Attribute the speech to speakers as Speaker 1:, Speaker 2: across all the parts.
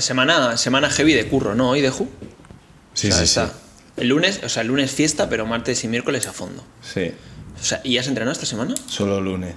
Speaker 1: sea, semana, semana heavy de curro, ¿no? Hoy de Ju.
Speaker 2: Sí,
Speaker 1: O sea,
Speaker 2: sí, sí.
Speaker 1: está- El lunes, o sea, el lunes fiesta, pero martes y miércoles a fondo.
Speaker 2: Sí,
Speaker 1: O sea, ¿y has entrenado esta semana?
Speaker 2: solo lunes.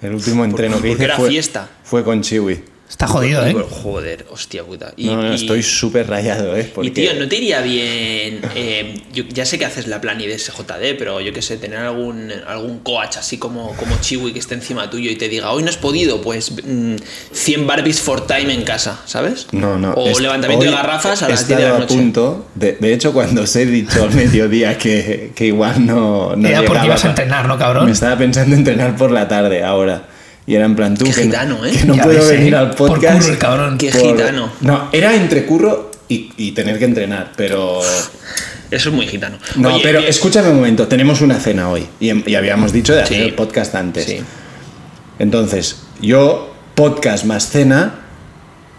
Speaker 2: El último entreno que hice
Speaker 1: era
Speaker 2: fue,
Speaker 1: fiesta.
Speaker 2: fue con Chiwi.
Speaker 3: Está jodido, ¿eh?
Speaker 1: Joder, hostia puta. Y,
Speaker 2: no, no,
Speaker 1: y-
Speaker 2: estoy súper rayado, ¿eh? Porque
Speaker 1: Y tío, ¿no te iría bien? eh, yo ya sé que haces la plani de SJD, pero yo qué sé, tener algún, algún coach así como, como Chiwi que esté encima tuyo y te diga, hoy no has podido, pues mm, 100 Barbies for time en casa, ¿sabes?
Speaker 2: No, no.
Speaker 1: O levantamiento de garrafas a las 10 de la noche.
Speaker 2: a punto. De, de hecho, cuando os he dicho al mediodía que, que igual no. no
Speaker 3: Era porque ibas a entrenar, ¿no, cabrón?
Speaker 2: Me estaba pensando en entrenar por la tarde ahora. Y era en plan tú
Speaker 1: Qué
Speaker 2: que,
Speaker 1: gitano,
Speaker 2: no,
Speaker 1: ¿eh?
Speaker 2: que no
Speaker 3: Ya
Speaker 2: puedo
Speaker 3: ves, ¿eh?
Speaker 2: venir al
Speaker 3: Por
Speaker 2: podcast.
Speaker 3: curro el cabrón.
Speaker 1: Qué gitano.
Speaker 2: No, era entre curro y, y tener que entrenar, pero.
Speaker 1: Eso es muy gitano.
Speaker 2: No,
Speaker 1: Oye,
Speaker 2: pero
Speaker 1: eh,
Speaker 2: escúchame un momento, tenemos una cena hoy. Y, y habíamos dicho de hacer
Speaker 1: Sí.
Speaker 2: el podcast antes.
Speaker 1: Sí.
Speaker 2: Entonces, yo, podcast más cena,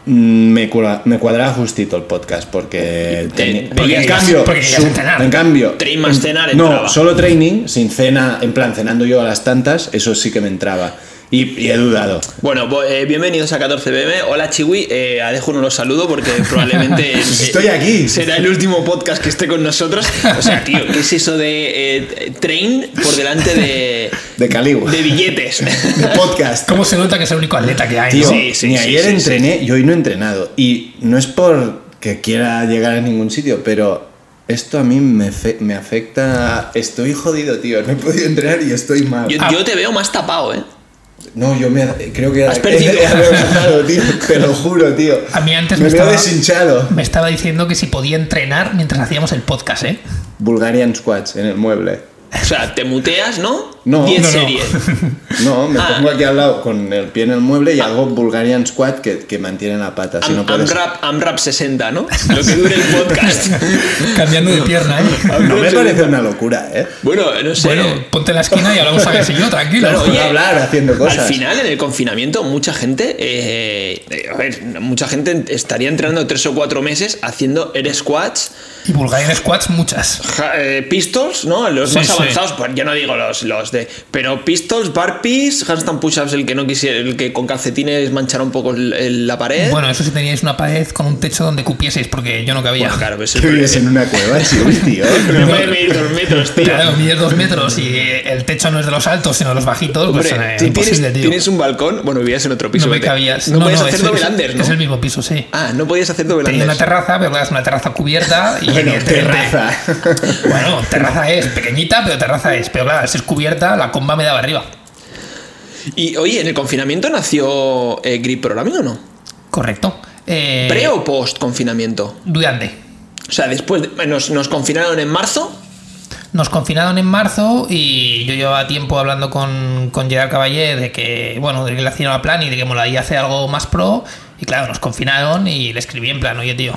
Speaker 2: mm, me, me cuadraba justito el podcast, porque...
Speaker 1: Te-
Speaker 2: teni-
Speaker 1: porque
Speaker 2: en cambio,
Speaker 3: porque
Speaker 2: su- en cambio...
Speaker 1: Train más
Speaker 2: en-
Speaker 1: cenar
Speaker 2: No,
Speaker 1: entraba.
Speaker 2: solo training, sin cena, en plan, cenando yo a las tantas, eso sí que me entraba. Y, y he dudado.
Speaker 1: Bueno, bo- eh, bienvenidos a 14BM. Hola Chiwi, eh, a Deju no los saludo porque probablemente
Speaker 2: Pues
Speaker 1: eh,
Speaker 2: estoy aquí.
Speaker 1: será el último podcast que esté con nosotros. O sea, tío, ¿qué es eso de eh, train por delante de,
Speaker 2: De Caligua.
Speaker 1: de billetes?
Speaker 2: De podcast.
Speaker 3: ¿Cómo se nota que es el único atleta que hay?
Speaker 2: Tío,
Speaker 3: no?
Speaker 1: Sí, sí,
Speaker 2: ni
Speaker 1: sí,
Speaker 2: ayer
Speaker 1: sí,
Speaker 2: entrené y hoy no he entrenado. Y no es por que quiera llegar a ningún sitio, pero esto a mí me, fe- me afecta. Estoy jodido, tío. No he podido entrenar y estoy mal.
Speaker 1: Yo, yo te veo más tapado, ¿eh?
Speaker 2: No, yo me creo que
Speaker 1: Has perdido.
Speaker 2: tío. Te lo juro, tío.
Speaker 3: A mí antes
Speaker 2: me
Speaker 3: estaba-
Speaker 2: deshinchado.
Speaker 3: Me estaba diciendo que si podía entrenar mientras hacíamos el podcast, ¿eh?
Speaker 2: Bulgarian squats en el mueble.
Speaker 1: O sea, te muteas, ¿no?
Speaker 2: No,
Speaker 1: 10
Speaker 3: no, no.
Speaker 1: series.
Speaker 2: No, me
Speaker 1: Ah.
Speaker 2: pongo aquí al lado con el pie en el mueble y hago Bulgarian squat que, que mantiene la pata. Si no
Speaker 1: Am-
Speaker 2: puedes.
Speaker 1: AMRAP, AMRAP 60, ¿no? Lo que dure el podcast.
Speaker 3: Cambiando de pierna, ¿eh?
Speaker 2: No me parece una locura, ¿eh?
Speaker 1: Bueno, no sé.
Speaker 3: Bueno, ponte en la esquina y hablamos a ver si yo, tranquilo.
Speaker 1: Claro, oye,
Speaker 2: hablar haciendo cosas.
Speaker 1: Al final, en el confinamiento, mucha gente, eh, eh, a ver, mucha gente estaría entrenando tres o cuatro meses haciendo air squats,
Speaker 3: Y Bulgarian Squats, muchas.
Speaker 1: ja- eh, pistols, ¿no? Los
Speaker 3: Sí,
Speaker 1: más
Speaker 3: sí.
Speaker 1: avanzados, pues yo no digo los, los de. Pero pistols, burpees, handstand push-ups, el que no quisiera, el que con calcetines manchara un poco el- el- la pared.
Speaker 3: Bueno, eso si teníais una pared con un techo donde cupieseis, porque yo no cabía.
Speaker 1: Bueno, claro, pues
Speaker 2: vives en una cueva, chiwi, tío.
Speaker 1: Me puede medir dos metros, tío.
Speaker 3: Claro, mides dos metros y el techo no es de los altos, sino de los bajitos, pues
Speaker 1: Hombre,
Speaker 3: eh,
Speaker 1: tú
Speaker 3: imposible,
Speaker 1: tienes,
Speaker 3: tío.
Speaker 1: tienes un balcón, bueno, vivías en otro piso.
Speaker 3: no me
Speaker 1: vete.
Speaker 3: cabías.
Speaker 1: No, podías hacer
Speaker 3: es,
Speaker 1: double
Speaker 3: es-
Speaker 1: under, ¿no?
Speaker 3: Es el mismo piso, sí.
Speaker 1: Ah, no podías hacer double
Speaker 3: Tenía
Speaker 1: under.
Speaker 3: una terraza, pero es una terraza cubierta y
Speaker 2: Bueno, terraza.
Speaker 3: Bueno, terraza es pequeñita, pero terraza es. Pero claro, si es cubierta, la comba me daba arriba.
Speaker 1: Y oye, ¿en el confinamiento nació eh, Grip Programming o no?
Speaker 3: Correcto. Eh,
Speaker 1: ¿Pre o post confinamiento?
Speaker 3: Durante.
Speaker 1: O sea, después de- nos, nos confinaron en marzo.
Speaker 3: Nos confinaron en marzo y yo llevaba tiempo hablando con, con Gerard Caballé de que, bueno, de que le hacía una plan y de que molaría hacer algo más pro. Y claro, nos confinaron y le escribí en plan, oye, tío,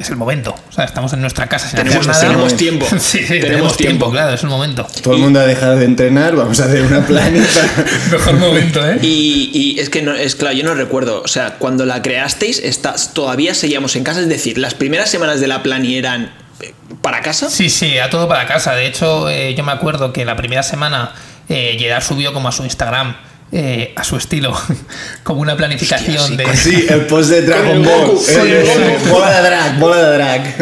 Speaker 3: es el momento. O sea, estamos en nuestra casa sin
Speaker 1: Tenemos,
Speaker 3: hacer nada.
Speaker 1: tenemos tiempo.
Speaker 3: Sí, sí, tenemos, tiempo, claro, es el momento.
Speaker 2: Todo el mundo ha dejado de entrenar, vamos a hacer una planita.
Speaker 3: Mejor momento, ¿eh?
Speaker 1: Y, y es que no, es claro, yo no recuerdo. O sea, cuando la creasteis, estás, todavía seguíamos en casa. Es decir, las primeras semanas de la plani eran eh, para casa.
Speaker 3: Sí, sí, a todo para casa. De hecho, eh, yo me acuerdo que la primera semana eh, Gerard subió como a su Instagram, eh, a su estilo, como una planificación
Speaker 1: Hostia, sí,
Speaker 3: de...
Speaker 2: Sí, el post de Dragon Ball.
Speaker 1: Goku,
Speaker 2: Eh,
Speaker 1: el
Speaker 2: eh,
Speaker 1: Goku.
Speaker 2: bola de drag, bola de drag.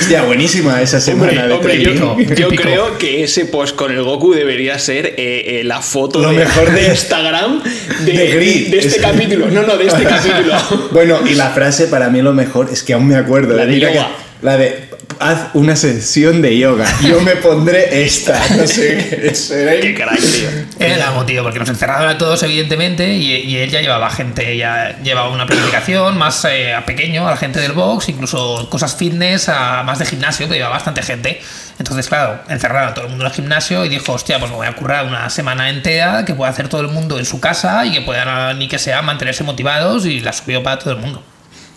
Speaker 2: Hostia, buenísima esa semana
Speaker 1: Hombre,
Speaker 2: de
Speaker 1: hombre, yo, creo que ese post con el Goku debería ser eh, eh, la foto
Speaker 2: Lo
Speaker 1: de,
Speaker 2: mejor de-
Speaker 1: Instagram de,
Speaker 2: de Grid.
Speaker 1: de este
Speaker 2: Es-
Speaker 1: capítulo. No, no, de este capítulo.
Speaker 2: Bueno, y la frase para mí lo mejor es que aún me acuerdo.
Speaker 1: La de
Speaker 2: Mira
Speaker 1: yoga.
Speaker 2: que- la de haz una sesión de yoga. Yo me pondré esta. No sé qué será.
Speaker 1: Qué crack, tío.
Speaker 3: Era el amo, tío, porque nos encerraron a todos, evidentemente, y, y él ya llevaba gente, ya llevaba una planificación más eh, a pequeño, a la gente del box, incluso cosas fitness, a más de gimnasio, que llevaba bastante gente. Entonces, claro, encerraron a todo el mundo en el gimnasio y dijo, hostia, pues me voy a currar una semana entera que pueda hacer todo el mundo en su casa y que puedan, ni que sea, mantenerse motivados y la subió para todo el mundo.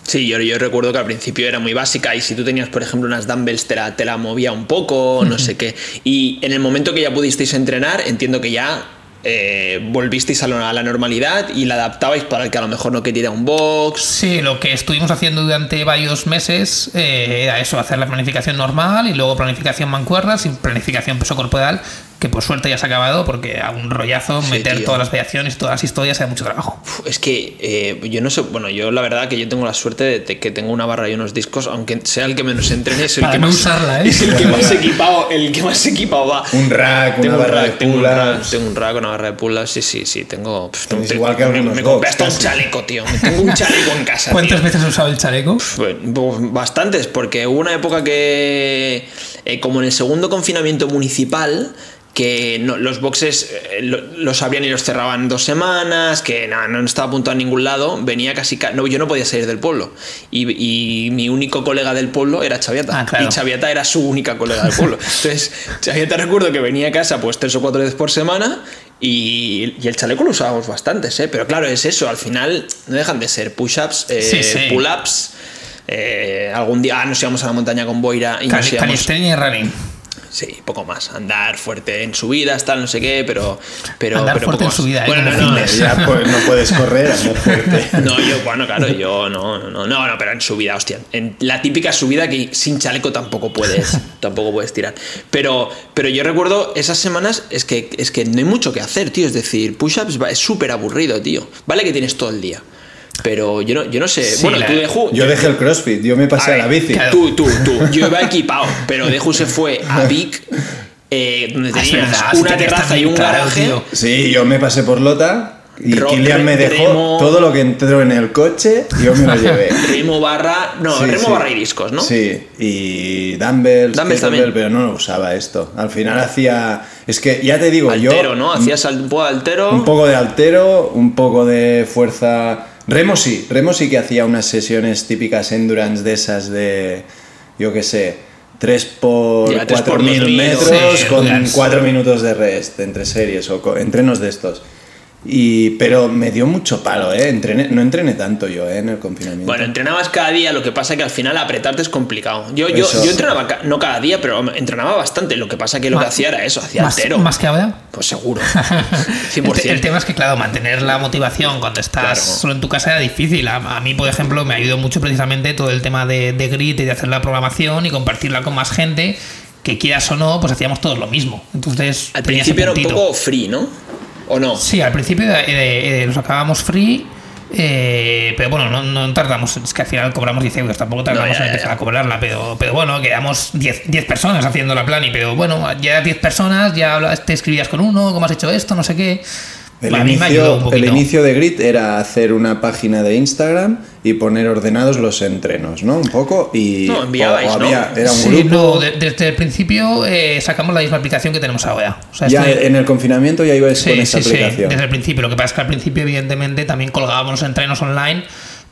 Speaker 1: Sí, yo, yo recuerdo que al principio era muy básica y si tú tenías, por ejemplo, unas dumbbells te la, te la movía un poco, no sé qué. Y en el momento que ya pudisteis entrenar, entiendo que ya eh, volvisteis a la, a la normalidad y la adaptabais para el que a lo mejor no quería un box.
Speaker 3: Sí, lo que estuvimos haciendo durante varios meses eh, era eso, hacer la planificación normal y luego planificación mancuernas y planificación peso corporal que por suerte ya se ha acabado porque a un rollazo
Speaker 1: Sí,
Speaker 3: meter
Speaker 1: tío.
Speaker 3: todas las variaciones, todas las historias, da mucho trabajo.
Speaker 1: Uf, Es que eh, yo no sé, bueno, yo la verdad que yo tengo la suerte de, que tengo una barra y unos discos, aunque sea el que menos entrene, es el
Speaker 3: Para
Speaker 1: que
Speaker 3: no
Speaker 1: más
Speaker 3: usarla, ¿eh?
Speaker 1: es el que más equipado, el que más equipado va.
Speaker 2: Un rack,
Speaker 1: tengo
Speaker 2: una
Speaker 1: un
Speaker 2: barra
Speaker 1: rack,
Speaker 2: de
Speaker 1: tengo un rack, tengo un rack, una barra de pull-ups, sí, sí, sí, tengo. pf,
Speaker 2: Tenéis
Speaker 1: tengo-
Speaker 2: igual que
Speaker 1: me, me compré hasta un chaleco, tío. Me tengo un chaleco en casa.
Speaker 3: ¿Cuántas
Speaker 1: tío.
Speaker 3: veces has usado el chaleco?
Speaker 1: Bueno, pues bastantes, porque hubo una época que, eh, como en el segundo confinamiento municipal, que no- los boxes eh, lo- los abrían y los cerraban dos semanas, que nada, no estaba apuntado a ningún lado, venía casi... ca- No, yo no podía salir del pueblo. Y, y mi único colega del pueblo era Chaviata.
Speaker 3: Ah, claro.
Speaker 1: Y Chaviata era su única colega del pueblo. Entonces, Chaviata recuerdo que venía a casa pues tres o cuatro veces por semana y, y el chaleco lo usábamos bastantes, ¿eh? Pero claro, es eso, al final no dejan de ser push-ups, eh,
Speaker 3: Sí, sí.
Speaker 1: pull-ups. eh, algún día ah, nos íbamos a la montaña con Boira y nos
Speaker 3: Cali-
Speaker 1: íbamos.
Speaker 3: Calistenia y running.
Speaker 1: Sí, poco más. Andar fuerte en subidas, tal, no sé qué, pero. pero
Speaker 3: Andar
Speaker 1: pero
Speaker 3: fuerte
Speaker 1: poco
Speaker 3: en
Speaker 1: más.
Speaker 3: subida, ¿eh?
Speaker 1: Bueno, no, no.
Speaker 2: Ya pues, no puedes correr, andar fuerte.
Speaker 1: no, yo, bueno, claro, yo no, no, no, no, pero en subida, hostia. En la típica subida que sin chaleco tampoco puedes, tampoco puedes tirar. Pero, pero yo recuerdo esas semanas, es que, es que no hay mucho que hacer, tío. Es decir, push-ups es súper aburrido, tío. Vale que tienes todo el día. Pero yo no, yo no sé.
Speaker 3: Sí,
Speaker 1: bueno,
Speaker 3: la-
Speaker 1: tú de Ju-
Speaker 2: Yo dejé el CrossFit, yo me pasé a, la bici.
Speaker 3: claro.
Speaker 1: Tú, tú, tú. Yo iba equipado, pero Deju se fue a Vic, eh, donde
Speaker 3: Ah,
Speaker 1: tenías
Speaker 3: verdad,
Speaker 1: una terraza y un
Speaker 3: claro,
Speaker 1: garaje.
Speaker 3: tío.
Speaker 2: Sí, yo me pasé por Lota y
Speaker 1: Ro-
Speaker 2: Kilian me dejó
Speaker 1: remo.
Speaker 2: todo lo que entró en el coche, yo me lo llevé.
Speaker 1: Remo barra. No,
Speaker 2: Sí,
Speaker 1: remo
Speaker 2: sí.
Speaker 1: barra y discos, ¿no?
Speaker 2: Sí, y dumbbells,
Speaker 1: Dumbbells también.
Speaker 2: pero no lo usaba esto. Al final hacía... Es que ya te digo,
Speaker 1: Altero,
Speaker 2: yo...
Speaker 1: ¿no? Hacías un poco de altero.
Speaker 2: Un poco de altero, un poco de fuerza. Remo sí, Remo sí que hacía unas sesiones típicas endurance de esas de, yo qué sé, 3 por
Speaker 1: Ya, tres
Speaker 2: 4
Speaker 1: por
Speaker 2: mil
Speaker 1: 2000,
Speaker 2: metros
Speaker 3: sí,
Speaker 2: con
Speaker 3: endurance.
Speaker 2: 4 minutos de rest entre series o entrenos de estos. Y, pero me dio mucho palo, ¿eh? Entrené- no entrené tanto yo, ¿eh? En el confinamiento.
Speaker 1: Bueno, entrenabas cada día, lo que pasa que al final apretarte es complicado. Yo, yo,
Speaker 2: Eso.
Speaker 1: yo entrenaba, no cada día, pero entrenaba bastante. Lo que pasa que lo que hacía era eso, hacía
Speaker 3: Más,
Speaker 1: altero.
Speaker 3: más que ahora.
Speaker 1: Pues seguro.
Speaker 3: El,
Speaker 1: 100%.
Speaker 3: te- el tema es que, claro, mantener la motivación cuando estás
Speaker 1: Claro.
Speaker 3: solo en tu casa era difícil. A, a mí, por ejemplo, me ayudó mucho precisamente todo el tema de, de grit y de hacer la programación y compartirla con más gente. Que quieras o no, pues hacíamos todos lo mismo. Entonces,
Speaker 1: Al principio era un poco free, ¿no? ¿O no?
Speaker 3: Sí, al principio eh, eh, los acabamos free. eh, pero bueno, no, no tardamos, es que al final cobramos 10 euros, tampoco tardamos
Speaker 1: No, ya,
Speaker 3: en
Speaker 1: ya,
Speaker 3: empezar
Speaker 1: ya.
Speaker 3: a cobrarla, pero, pero bueno, quedamos 10, 10 personas haciendo la plani, pero bueno, ya 10 personas, ya te escribías con uno, cómo has hecho esto, no sé qué.
Speaker 2: El, inicio, el
Speaker 3: poquito.
Speaker 2: inicio de Grit era hacer una página de Instagram y poner ordenados los entrenos, ¿no? Un poco y
Speaker 1: No, enviabais,
Speaker 2: o había-
Speaker 1: ¿no?
Speaker 2: era un
Speaker 3: Sí,
Speaker 2: grupo.
Speaker 3: no, de- desde el principio eh, sacamos la misma aplicación que tenemos ahora. O sea,
Speaker 2: ya en el confinamiento ya ibais
Speaker 3: Sí,
Speaker 2: con esta
Speaker 3: sí, sí,
Speaker 2: aplicación.
Speaker 3: desde el principio. Lo que pasa es que al principio, evidentemente, también colgábamos los entrenos online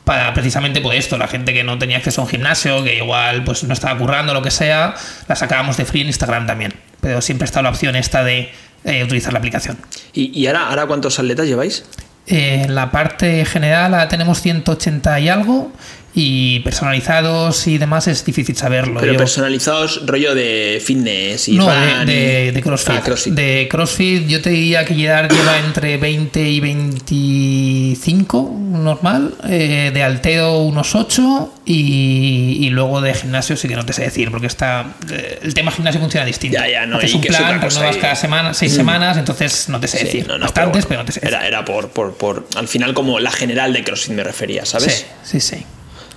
Speaker 3: para precisamente por esto, la gente que no tenía acceso a un gimnasio, que igual pues no estaba currando, lo que sea, la sacábamos de free en Instagram también. Pero siempre está la opción esta de eh, utilizar la aplicación.
Speaker 1: ¿Y, y ahora, ahora cuántos atletas lleváis?
Speaker 3: Eh, la parte general ahora tenemos 180 y algo y personalizados y demás es difícil saberlo.
Speaker 1: Pero
Speaker 3: Yo-
Speaker 1: personalizados, rollo de fitness y
Speaker 3: no, de,
Speaker 1: y-
Speaker 3: de- de CrossFit.
Speaker 1: Ah, CrossFit.
Speaker 3: De CrossFit yo te diría que Gerard lleva entre 20 y 25 normal, eh, de alteo unos 8 y, y luego de gimnasio sí que no te sé decir, porque está eh, el tema gimnasio funciona distinto.
Speaker 1: Ya, ya, no,
Speaker 3: Haces un plan,
Speaker 1: cosa
Speaker 3: renuevas
Speaker 1: y-
Speaker 3: cada semana, 6 semanas, entonces no te sé
Speaker 1: Sí,
Speaker 3: decir.
Speaker 1: no, no,
Speaker 3: Bastantes, pero,
Speaker 1: bueno,
Speaker 3: no te sé decir.
Speaker 1: Era, era por, por, por. Al final, como la general de CrossFit me refería, ¿sabes?
Speaker 3: Sí, sí, sí.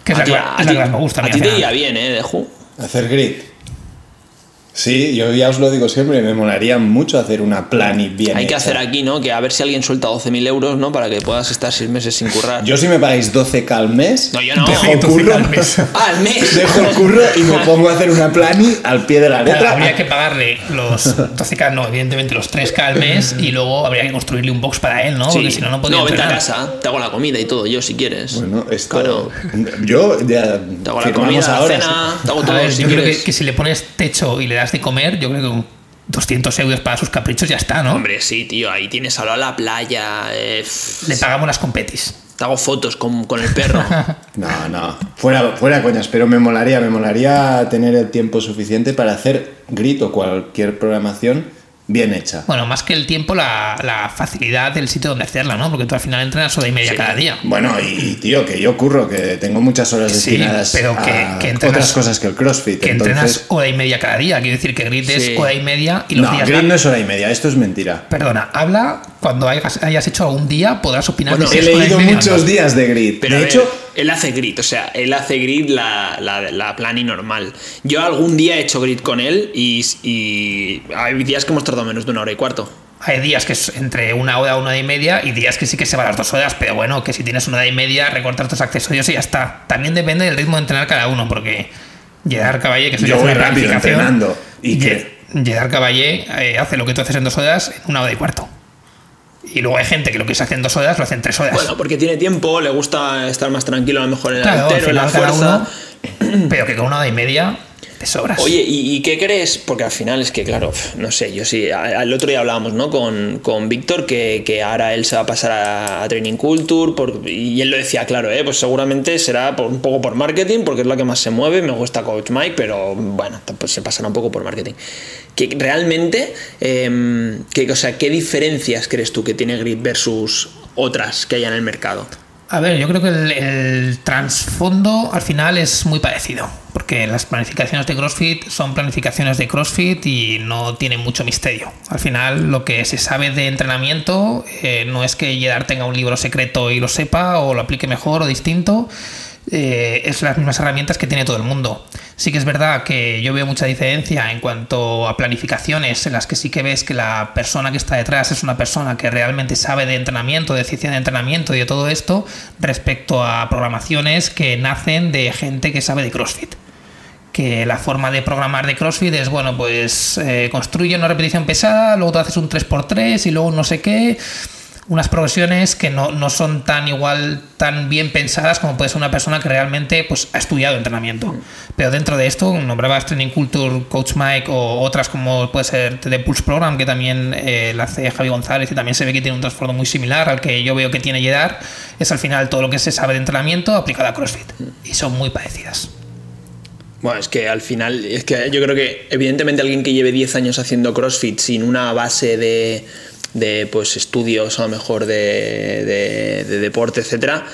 Speaker 3: Que es
Speaker 1: A
Speaker 3: la,
Speaker 1: ti-
Speaker 3: que-
Speaker 1: a
Speaker 3: es la
Speaker 1: ti-
Speaker 3: que más me gusta. a
Speaker 1: ti te iría bien, ¿eh? De.
Speaker 2: Hacer grit. Sí, yo ya os lo digo siempre, me molaría mucho hacer una plani bien
Speaker 1: Hay que hacer aquí, ¿no? Que a ver si alguien suelta 12.000 euros, ¿no? Para que puedas estar 6 meses sin currar.
Speaker 2: Yo si me pagáis 12k al mes,
Speaker 1: No, yo no.
Speaker 2: dejo
Speaker 3: Entonces,
Speaker 2: curro,
Speaker 3: al mes.
Speaker 1: ¡Ah, al mes!
Speaker 2: dejo el curro y me pongo a hacer una plani al pie de la
Speaker 3: Claro,
Speaker 2: letra.
Speaker 3: habría que pagarle los 12K, no, evidentemente los 3K al mes y luego habría que construirle un box para él, ¿no?
Speaker 1: Sí.
Speaker 3: Porque si no, no podría
Speaker 1: No, vente a casa, te hago la comida y todo, yo si quieres.
Speaker 2: Bueno, esto.
Speaker 1: Claro.
Speaker 2: Yo ya.
Speaker 1: Te hago la comida, la
Speaker 2: ahora,
Speaker 1: cena, te hago
Speaker 3: A
Speaker 1: todo
Speaker 3: ver,
Speaker 1: si
Speaker 3: yo creo
Speaker 1: quieres.
Speaker 3: que, que si le pones techo y le das de comer, yo creo que con 200 euros para sus caprichos ya está, ¿no?
Speaker 1: Hombre, sí, tío, ahí tienes ahora la playa. eh,
Speaker 3: Le pagamos las competis.
Speaker 1: te hago fotos con, con el perro.
Speaker 2: No, no. Fuera, fuera coñas, pero me molaría, me molaría tener el tiempo suficiente para hacer grit o cualquier programación bien hecha.
Speaker 3: Bueno, más que el tiempo, la, la facilidad del sitio donde hacerla, ¿no? Porque tú al final entrenas hora y media
Speaker 1: Sí.
Speaker 3: cada día.
Speaker 2: Bueno, y tío, que yo curro, que tengo muchas horas
Speaker 3: Sí,
Speaker 2: destinadas
Speaker 3: pero que-
Speaker 2: a
Speaker 3: que entrenas-
Speaker 2: otras cosas que el CrossFit.
Speaker 3: Que
Speaker 2: entonces...
Speaker 3: entrenas hora y media cada día. Quiero decir que Grit
Speaker 1: Sí.
Speaker 3: es hora y media y los
Speaker 2: No,
Speaker 3: días.
Speaker 2: Grid no es hora y media, esto es mentira.
Speaker 3: Perdona, habla cuando hayas, hayas hecho algún día, podrás opinar
Speaker 1: Bueno,
Speaker 2: He leído muchos días de Grid.
Speaker 1: Pero
Speaker 2: de hecho,
Speaker 1: él hace grid, o sea, él hace grid la, la, la plani normal. Yo algún día he hecho grid con él y, y hay días que hemos tardado menos de una hora y cuarto.
Speaker 3: Hay días que es entre una hora, una hora y media, y días que sí que se va a las dos horas, pero bueno, que si tienes una hora y media, recortas tus accesorios y ya está. También depende del ritmo de entrenar cada uno, porque Gerard Caballé, que eso
Speaker 2: Yo voy
Speaker 3: una
Speaker 2: rápido entrenando, ¿y?
Speaker 3: Gerard Caballé eh, hace lo que tú haces en dos horas en una hora y cuarto. Y luego hay gente que lo que se hace en dos horas lo hace en tres horas.
Speaker 1: Bueno, porque tiene tiempo, le gusta estar más tranquilo a lo mejor en el
Speaker 3: claro, al
Speaker 1: altero, en la fuerza.
Speaker 3: uno, pero que con una hora y media
Speaker 1: Oye, ¿y, qué crees? Porque al final es que, claro, no sé, yo sí, a- el otro día hablábamos, ¿no? Con, con Víctor, que, que ahora él se va a pasar a, Training Culture, y él lo decía, claro, ¿eh? Pues seguramente será un poco por marketing, porque es la que más se mueve, me gusta Coach Mike, pero bueno, pues se pasará un poco por marketing. Que realmente, eh, ¿qué diferencias crees tú que tiene Grid versus otras que hay en el mercado?
Speaker 3: A ver, yo creo que el, el trasfondo al final es muy parecido, porque las planificaciones de CrossFit son planificaciones de CrossFit y no tienen mucho misterio. Al final, lo que se sabe de entrenamiento eh, no es que Gerard tenga un libro secreto y lo sepa o lo aplique mejor o distinto. Eh, es las mismas herramientas que tiene todo el mundo. Sí que es verdad que yo veo mucha diferencia en cuanto a planificaciones en las que sí que ves que la persona que está detrás es una persona que realmente sabe de entrenamiento, de ciencia de entrenamiento y de todo esto, respecto a programaciones que nacen de gente que sabe de CrossFit que la forma de programar de CrossFit es, bueno, pues eh, construye una repetición pesada, luego tú haces un 3x3 y luego no sé qué, unas progresiones que no, no son tan igual, tan bien pensadas como puede ser una persona que realmente pues, ha estudiado entrenamiento. Pero dentro de esto, nombrabas Training Culture, Coach Mike o otras como puede ser The Pulse Program, que también eh, la hace Javi González y también se ve que tiene un trasfondo muy similar al que yo veo que tiene Jedar, es al final todo lo que se sabe de entrenamiento aplicado a CrossFit. Y son muy parecidas.
Speaker 1: Bueno, es que al final, es que yo creo que evidentemente alguien que lleve 10 años haciendo CrossFit sin una base de, de pues estudios a lo mejor de, de- de deporte, etcétera,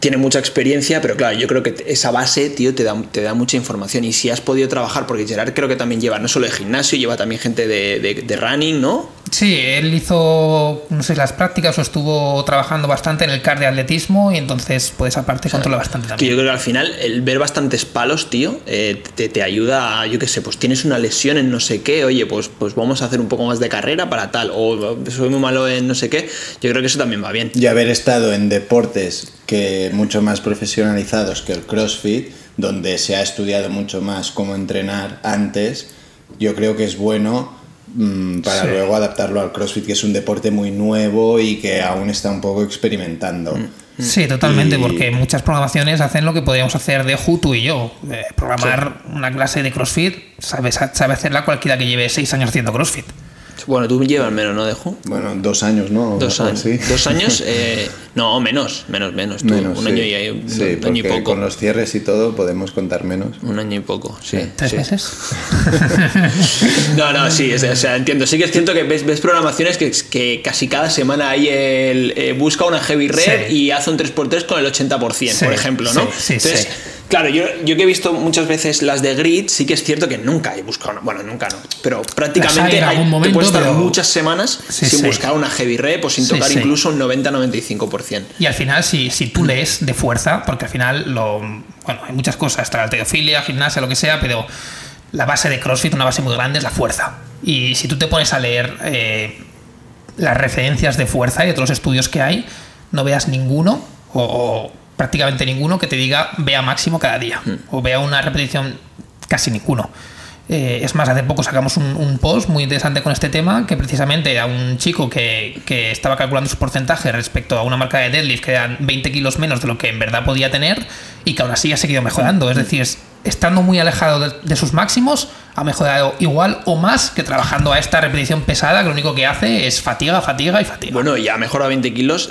Speaker 1: tiene mucha experiencia, pero claro, yo creo que esa base, tío, te da, te da mucha información. Y si has podido trabajar, porque Gerard creo que también lleva no solo de gimnasio, lleva también gente de, de- de running, ¿no?
Speaker 3: Sí, él hizo, no sé, las prácticas o estuvo trabajando bastante en el CAR de atletismo y entonces, pues aparte, controla bastante
Speaker 1: Que
Speaker 3: también.
Speaker 1: yo creo que al final el ver bastantes palos, tío, eh, te, te ayuda a, yo qué sé, pues tienes una lesión en no sé qué, oye, pues, pues vamos a hacer un poco más de carrera para tal, o soy muy malo en no sé qué, yo creo que eso también va bien.
Speaker 2: y haber estado en deportes que mucho más profesionalizados que el CrossFit, donde se ha estudiado mucho más cómo entrenar antes, yo creo que es bueno mm, para
Speaker 3: Sí.
Speaker 2: luego adaptarlo al CrossFit, que es un deporte muy nuevo y que aún está un poco experimentando.
Speaker 3: Sí, totalmente,
Speaker 2: Y-
Speaker 3: porque muchas programaciones hacen lo que podríamos hacer de Ju, tú y yo. Eh, programar una clase de CrossFit, sabe, sabe hacerla cualquiera que lleve seis años haciendo CrossFit.
Speaker 1: Bueno, tú llevas menos, ¿no, Dejo?
Speaker 2: Bueno, dos años, ¿no?
Speaker 1: Dos años.
Speaker 2: así.
Speaker 1: Dos años, eh, no, menos, menos, menos. tú,
Speaker 2: Menos,
Speaker 1: un
Speaker 2: sí.
Speaker 1: año y un,
Speaker 2: Sí,
Speaker 1: un año y poco.
Speaker 2: con los cierres y todo podemos contar menos.
Speaker 1: Un año y poco, sí.
Speaker 3: ¿Tres
Speaker 1: sí.
Speaker 3: meses?
Speaker 1: No, no, sí, es- o sea, entiendo. Sí que es cierto que ves, ves programaciones que, que casi cada semana hay el. eh, busca una heavy red
Speaker 3: Sí.
Speaker 1: y hace un 3x3 con el 80%,
Speaker 3: Sí,
Speaker 1: por ejemplo, ¿no?
Speaker 3: sí, sí,
Speaker 1: Entonces,
Speaker 3: sí.
Speaker 1: Claro, yo, yo que he visto muchas veces las de grid, sí que es cierto que nunca he buscado. una- Bueno, nunca no. Pero prácticamente
Speaker 3: en
Speaker 1: hay,
Speaker 3: algún
Speaker 1: te
Speaker 3: momento,
Speaker 1: puedes estar
Speaker 3: pero-
Speaker 1: muchas semanas
Speaker 3: Sí,
Speaker 1: sin
Speaker 3: sí.
Speaker 1: buscar una heavy rep o sin
Speaker 3: Sí,
Speaker 1: tocar incluso un 90-95%.
Speaker 3: Y al final, si, si tú lees de fuerza, porque al final lo, bueno, hay muchas cosas, está la alterofilia, gimnasia, lo que sea, pero la base de CrossFit, una base muy grande, es la fuerza. Y si tú te pones a leer eh, las referencias de fuerza y los estudios que hay, no veas ninguno o, o prácticamente ninguno que te diga vea máximo cada día o vea una repetición casi ninguno. Eh, es más, hace poco sacamos un, un post muy interesante con este tema, que precisamente era un chico que, que estaba calculando su porcentaje respecto a una marca de deadlift que eran 20 kilos menos de lo que en verdad podía tener y que aún así ha seguido mejorando. Es decir, es- estando muy alejado de, de sus máximos, ha mejorado igual o más que trabajando a esta repetición pesada, que lo único que hace es fatiga, fatiga y fatiga.
Speaker 1: Bueno, ya ha mejorado 20 kilos,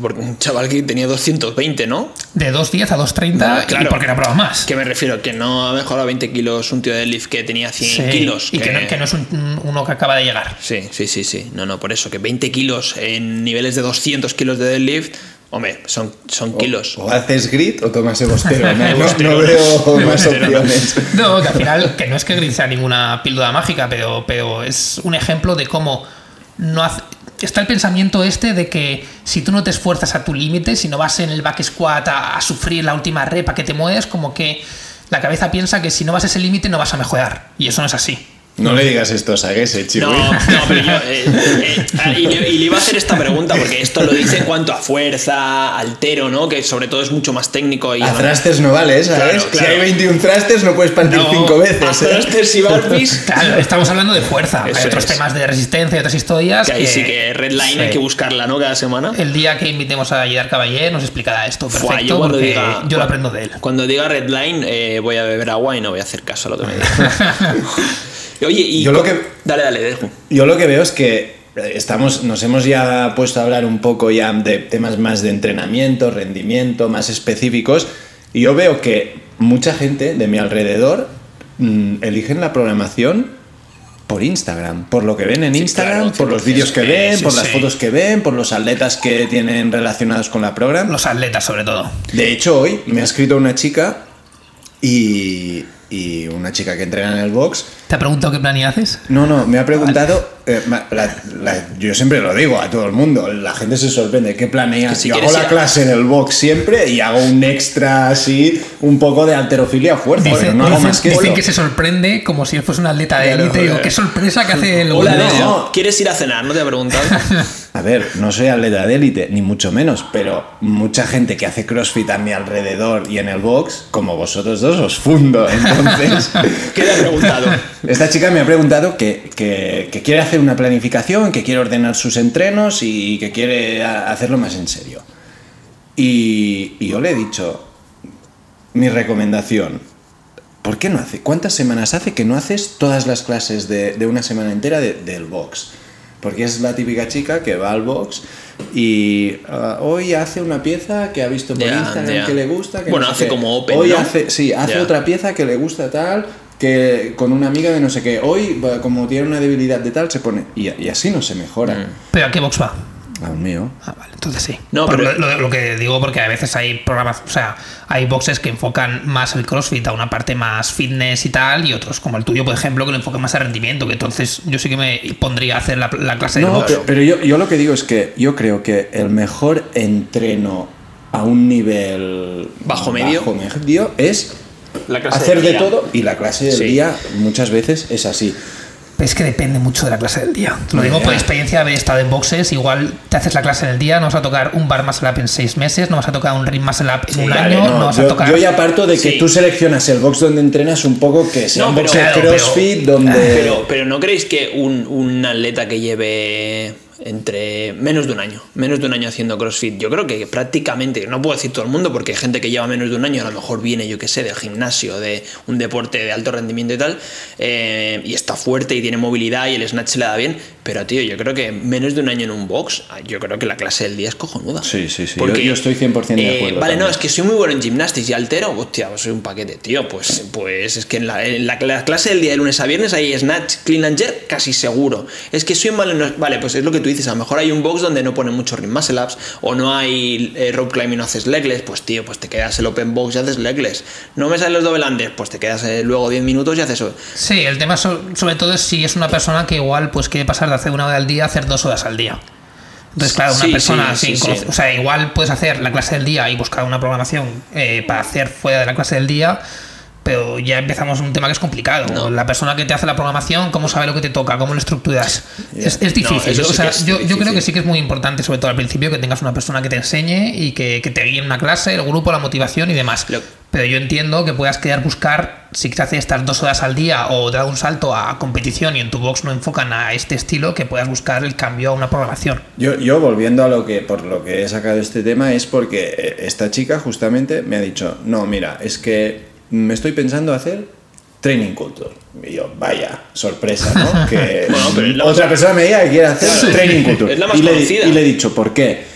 Speaker 1: porque un chaval que tenía 220, ¿no?
Speaker 3: De 2.10 a 2.30
Speaker 1: Vale,
Speaker 3: y
Speaker 1: claro.
Speaker 3: porque no prueba más.
Speaker 1: Que me refiero, que no ha mejorado 20 kilos un tío de lift que tenía 100
Speaker 3: Sí,
Speaker 1: kilos.
Speaker 3: y que no, que no es un- uno que acaba de llegar.
Speaker 1: Sí, sí, sí, sí. No, no, por eso, que 20 kilos en niveles de 200 kilos de deadlift, hombre, son, son kilos.
Speaker 2: O haces grit o tomas Evostero. No, no-
Speaker 1: Evostero.
Speaker 2: no veo más
Speaker 1: Evostero.
Speaker 2: opciones.
Speaker 3: No, que al final, que no es que Grid sea ninguna píldora mágica, pero, pero es un ejemplo de cómo no hace- está el pensamiento este de que si tú no te esfuerzas a tu límite, si no vas en el back squat a, a sufrir la última repa que te mueves, como que la cabeza piensa que si no vas a ese límite no vas a mejorar. Y eso no es así.
Speaker 2: No le digas esto a Saguese, chico.
Speaker 1: No, no, pero yo. eh, eh, y, le, y le iba a hacer esta pregunta porque esto lo dice en cuanto a fuerza, altero, ¿no? Que sobre todo es mucho más técnico y.
Speaker 2: A thrusters no vale, ¿sabes?
Speaker 1: Claro,
Speaker 2: Si
Speaker 1: claro.
Speaker 2: hay 21 thrusters no puedes partir
Speaker 3: No,
Speaker 2: 5 veces.
Speaker 1: a
Speaker 2: ¿eh?
Speaker 1: thrusters y burpees,
Speaker 3: Claro, estamos hablando de fuerza.
Speaker 1: Eso
Speaker 3: Hay otros
Speaker 1: es.
Speaker 3: temas de resistencia y otras historias.
Speaker 1: Que ahí sí que Redline hay
Speaker 3: sí.
Speaker 1: que buscarla, ¿no? Cada semana.
Speaker 3: El día que invitemos a Gerard Caballé nos explicará esto perfecto
Speaker 1: Fua, yo cuando
Speaker 3: porque
Speaker 1: diga,
Speaker 3: yo lo aprendo de él.
Speaker 1: Cuando diga Redline, eh, voy a beber agua y no voy a hacer caso a lo que me diga. Oye, y.
Speaker 2: Yo lo que-
Speaker 1: Dale, dale, dejo.
Speaker 2: Yo lo que veo es que eh, estamos, nos hemos ya puesto a hablar un poco ya de temas más de entrenamiento, rendimiento, más específicos. Y yo veo que mucha gente de mi alrededor mm, eligen la programación por Instagram, por lo que ven en
Speaker 1: Sí,
Speaker 2: Instagram,
Speaker 1: claro,
Speaker 2: por los
Speaker 1: 100%,
Speaker 2: vídeos que ven,
Speaker 1: sí,
Speaker 2: por las
Speaker 1: sí.
Speaker 2: fotos que ven, por los atletas que tienen relacionados con la programa.
Speaker 3: Los atletas, sobre todo.
Speaker 2: De hecho, hoy me ha escrito una chica y, y una chica que entrena en el box
Speaker 3: ¿Te ha preguntado qué plan y haces?
Speaker 2: no, no, me ha preguntado. eh, ma- la- la- yo siempre lo digo a todo el mundo. La gente se sorprende. ¿Qué planeas?
Speaker 1: Que si
Speaker 2: yo hago la
Speaker 1: ir
Speaker 2: clase en el box siempre y hago un extra así, un poco de alterofilia pero
Speaker 3: Dicen,
Speaker 2: no hago más que
Speaker 3: dicen
Speaker 2: eso.
Speaker 3: que se sorprende como si fuese un atleta de
Speaker 2: Claro,
Speaker 3: élite.
Speaker 2: Joder.
Speaker 3: qué sorpresa que hace el
Speaker 1: Hola,
Speaker 2: no.
Speaker 1: ¿Quieres ir a cenar? ¿No te ha preguntado?
Speaker 2: A ver, no soy atleta de élite, ni mucho menos, pero mucha gente que hace crossfit a mi alrededor y en el box, como vosotros dos, os fundo. Entonces,
Speaker 1: ¿Qué te ha preguntado?
Speaker 2: esta chica me ha preguntado que, que- que quiere hacer una planificación, que quiere ordenar sus entrenos y que quiere hacerlo más en serio. Y, y yo le he dicho, mi recomendación, ¿por qué no hace? ¿Cuántas semanas hace que no haces todas las clases de, de una semana entera de- del box? Porque es la típica chica que va al box y ah, hoy hace una pieza que ha visto por Instagram que le gusta. que
Speaker 1: Bueno,
Speaker 2: no sé
Speaker 1: hace
Speaker 2: qué.
Speaker 1: como open,
Speaker 2: Hoy
Speaker 1: ¿no?
Speaker 2: hace, sí, hace otra pieza que le gusta tal, que con una amiga de no sé qué. Hoy, va, como tiene una debilidad de tal, se pone. Y, y así no se mejora.
Speaker 1: Mm.
Speaker 3: ¿Pero a qué box va?
Speaker 2: Al mío.
Speaker 3: Ah, vale, entonces sí.
Speaker 1: No, pero-
Speaker 3: lo, lo- lo que digo, porque a veces hay programas, o sea, hay boxes que enfocan más el CrossFit a una parte más fitness y tal, y otros, como el tuyo, por ejemplo, que lo enfocan más a rendimiento, que entonces yo sí que me pondría a hacer la, la clase de box.
Speaker 2: pero, pero yo, yo lo que digo es que yo creo que el mejor entreno a un nivel
Speaker 1: Bajo medio.
Speaker 2: medio es
Speaker 1: La clase
Speaker 2: hacer de todo y la clase del
Speaker 1: Sí.
Speaker 2: día muchas veces es así.
Speaker 3: Es que depende mucho de la clase del día. Te lo digo por experiencia de haber estado en boxes. Igual te haces la clase en el día, no vas a tocar un bar muscle up en seis meses, no vas a tocar un ring muscle up en un
Speaker 2: Vale,
Speaker 3: año,
Speaker 2: no,
Speaker 3: no, vas
Speaker 2: yo,
Speaker 3: a tocar.
Speaker 2: yo ya parto de que
Speaker 1: Sí.
Speaker 2: tú seleccionas el box donde entrenas un poco que sea
Speaker 1: No,
Speaker 2: un
Speaker 1: pero-
Speaker 2: box de crossfit
Speaker 3: pero-
Speaker 2: donde...
Speaker 1: Pero, pero ¿no creéis que un, un atleta que lleve entre menos de un año, menos de un año haciendo CrossFit, yo creo que prácticamente, no puedo decir todo el mundo, porque hay gente que lleva menos de un año, a lo mejor viene, yo qué sé, del gimnasio, de un deporte de alto rendimiento y tal, eh, y está fuerte y tiene movilidad y el snatch le da bien, pero tío, yo creo que menos de un año en un box, yo creo que la clase del día es cojonuda.
Speaker 2: Sí, sí, sí, yo- yo estoy 100% de
Speaker 1: eh,
Speaker 2: acuerdo
Speaker 1: Vale, no, es que soy muy bueno en gimnastics y altero, hostia, soy un paquete, tío. Pues, pues es que en la, en la- la clase del día de lunes a viernes hay snatch, clean and jerk, casi seguro. Es que soy malo en los- Vale, pues es lo que tú dices, a lo mejor hay un box donde no ponen mucho ring muscle ups o no hay eh, rope climbing y no haces legless, pues tío, pues te quedas el open box y haces legless. No me salen los double unders, pues te quedas eh, luego 10 minutos y haces eso.
Speaker 3: Sí, el tema so- sobre todo es si es una persona que igual pues quiere pasar de hacer una hora al día hacer dos horas al día. Entonces, claro, una
Speaker 1: Sí,
Speaker 3: persona
Speaker 1: sí,
Speaker 3: sin
Speaker 1: sí,
Speaker 3: o sea, igual puedes hacer la clase del día y buscar una programación eh, para hacer fuera de la clase del día, pero ya empezamos un tema que es complicado.
Speaker 1: No.
Speaker 3: La persona que te hace la programación, cómo sabe lo que te toca, cómo lo estructuras. Es, es difícil. o sea,
Speaker 1: es
Speaker 3: yo, creo que sí que es muy importante, sobre todo al principio, que tengas una persona que te enseñe y que, que te guíe en una clase, el grupo, la motivación y demás.
Speaker 1: Lo-
Speaker 3: Pero yo entiendo que puedas querer buscar, si te hace estas dos horas al día o te da un salto a competición y en tu box no enfocan a este estilo, que puedas buscar el cambio a una programación.
Speaker 2: Yo, yo volviendo a lo que, por lo que he sacado este tema, es porque eh, esta chica justamente me ha dicho, no, mira, es que me estoy pensando hacer training culture. Y yo, vaya, sorpresa, ¿no? Que
Speaker 1: Bueno,
Speaker 2: otra persona me diga que quiere hacer training culture.
Speaker 1: es la más
Speaker 2: y, le,
Speaker 1: conocida.
Speaker 2: y le he dicho, ¿por qué?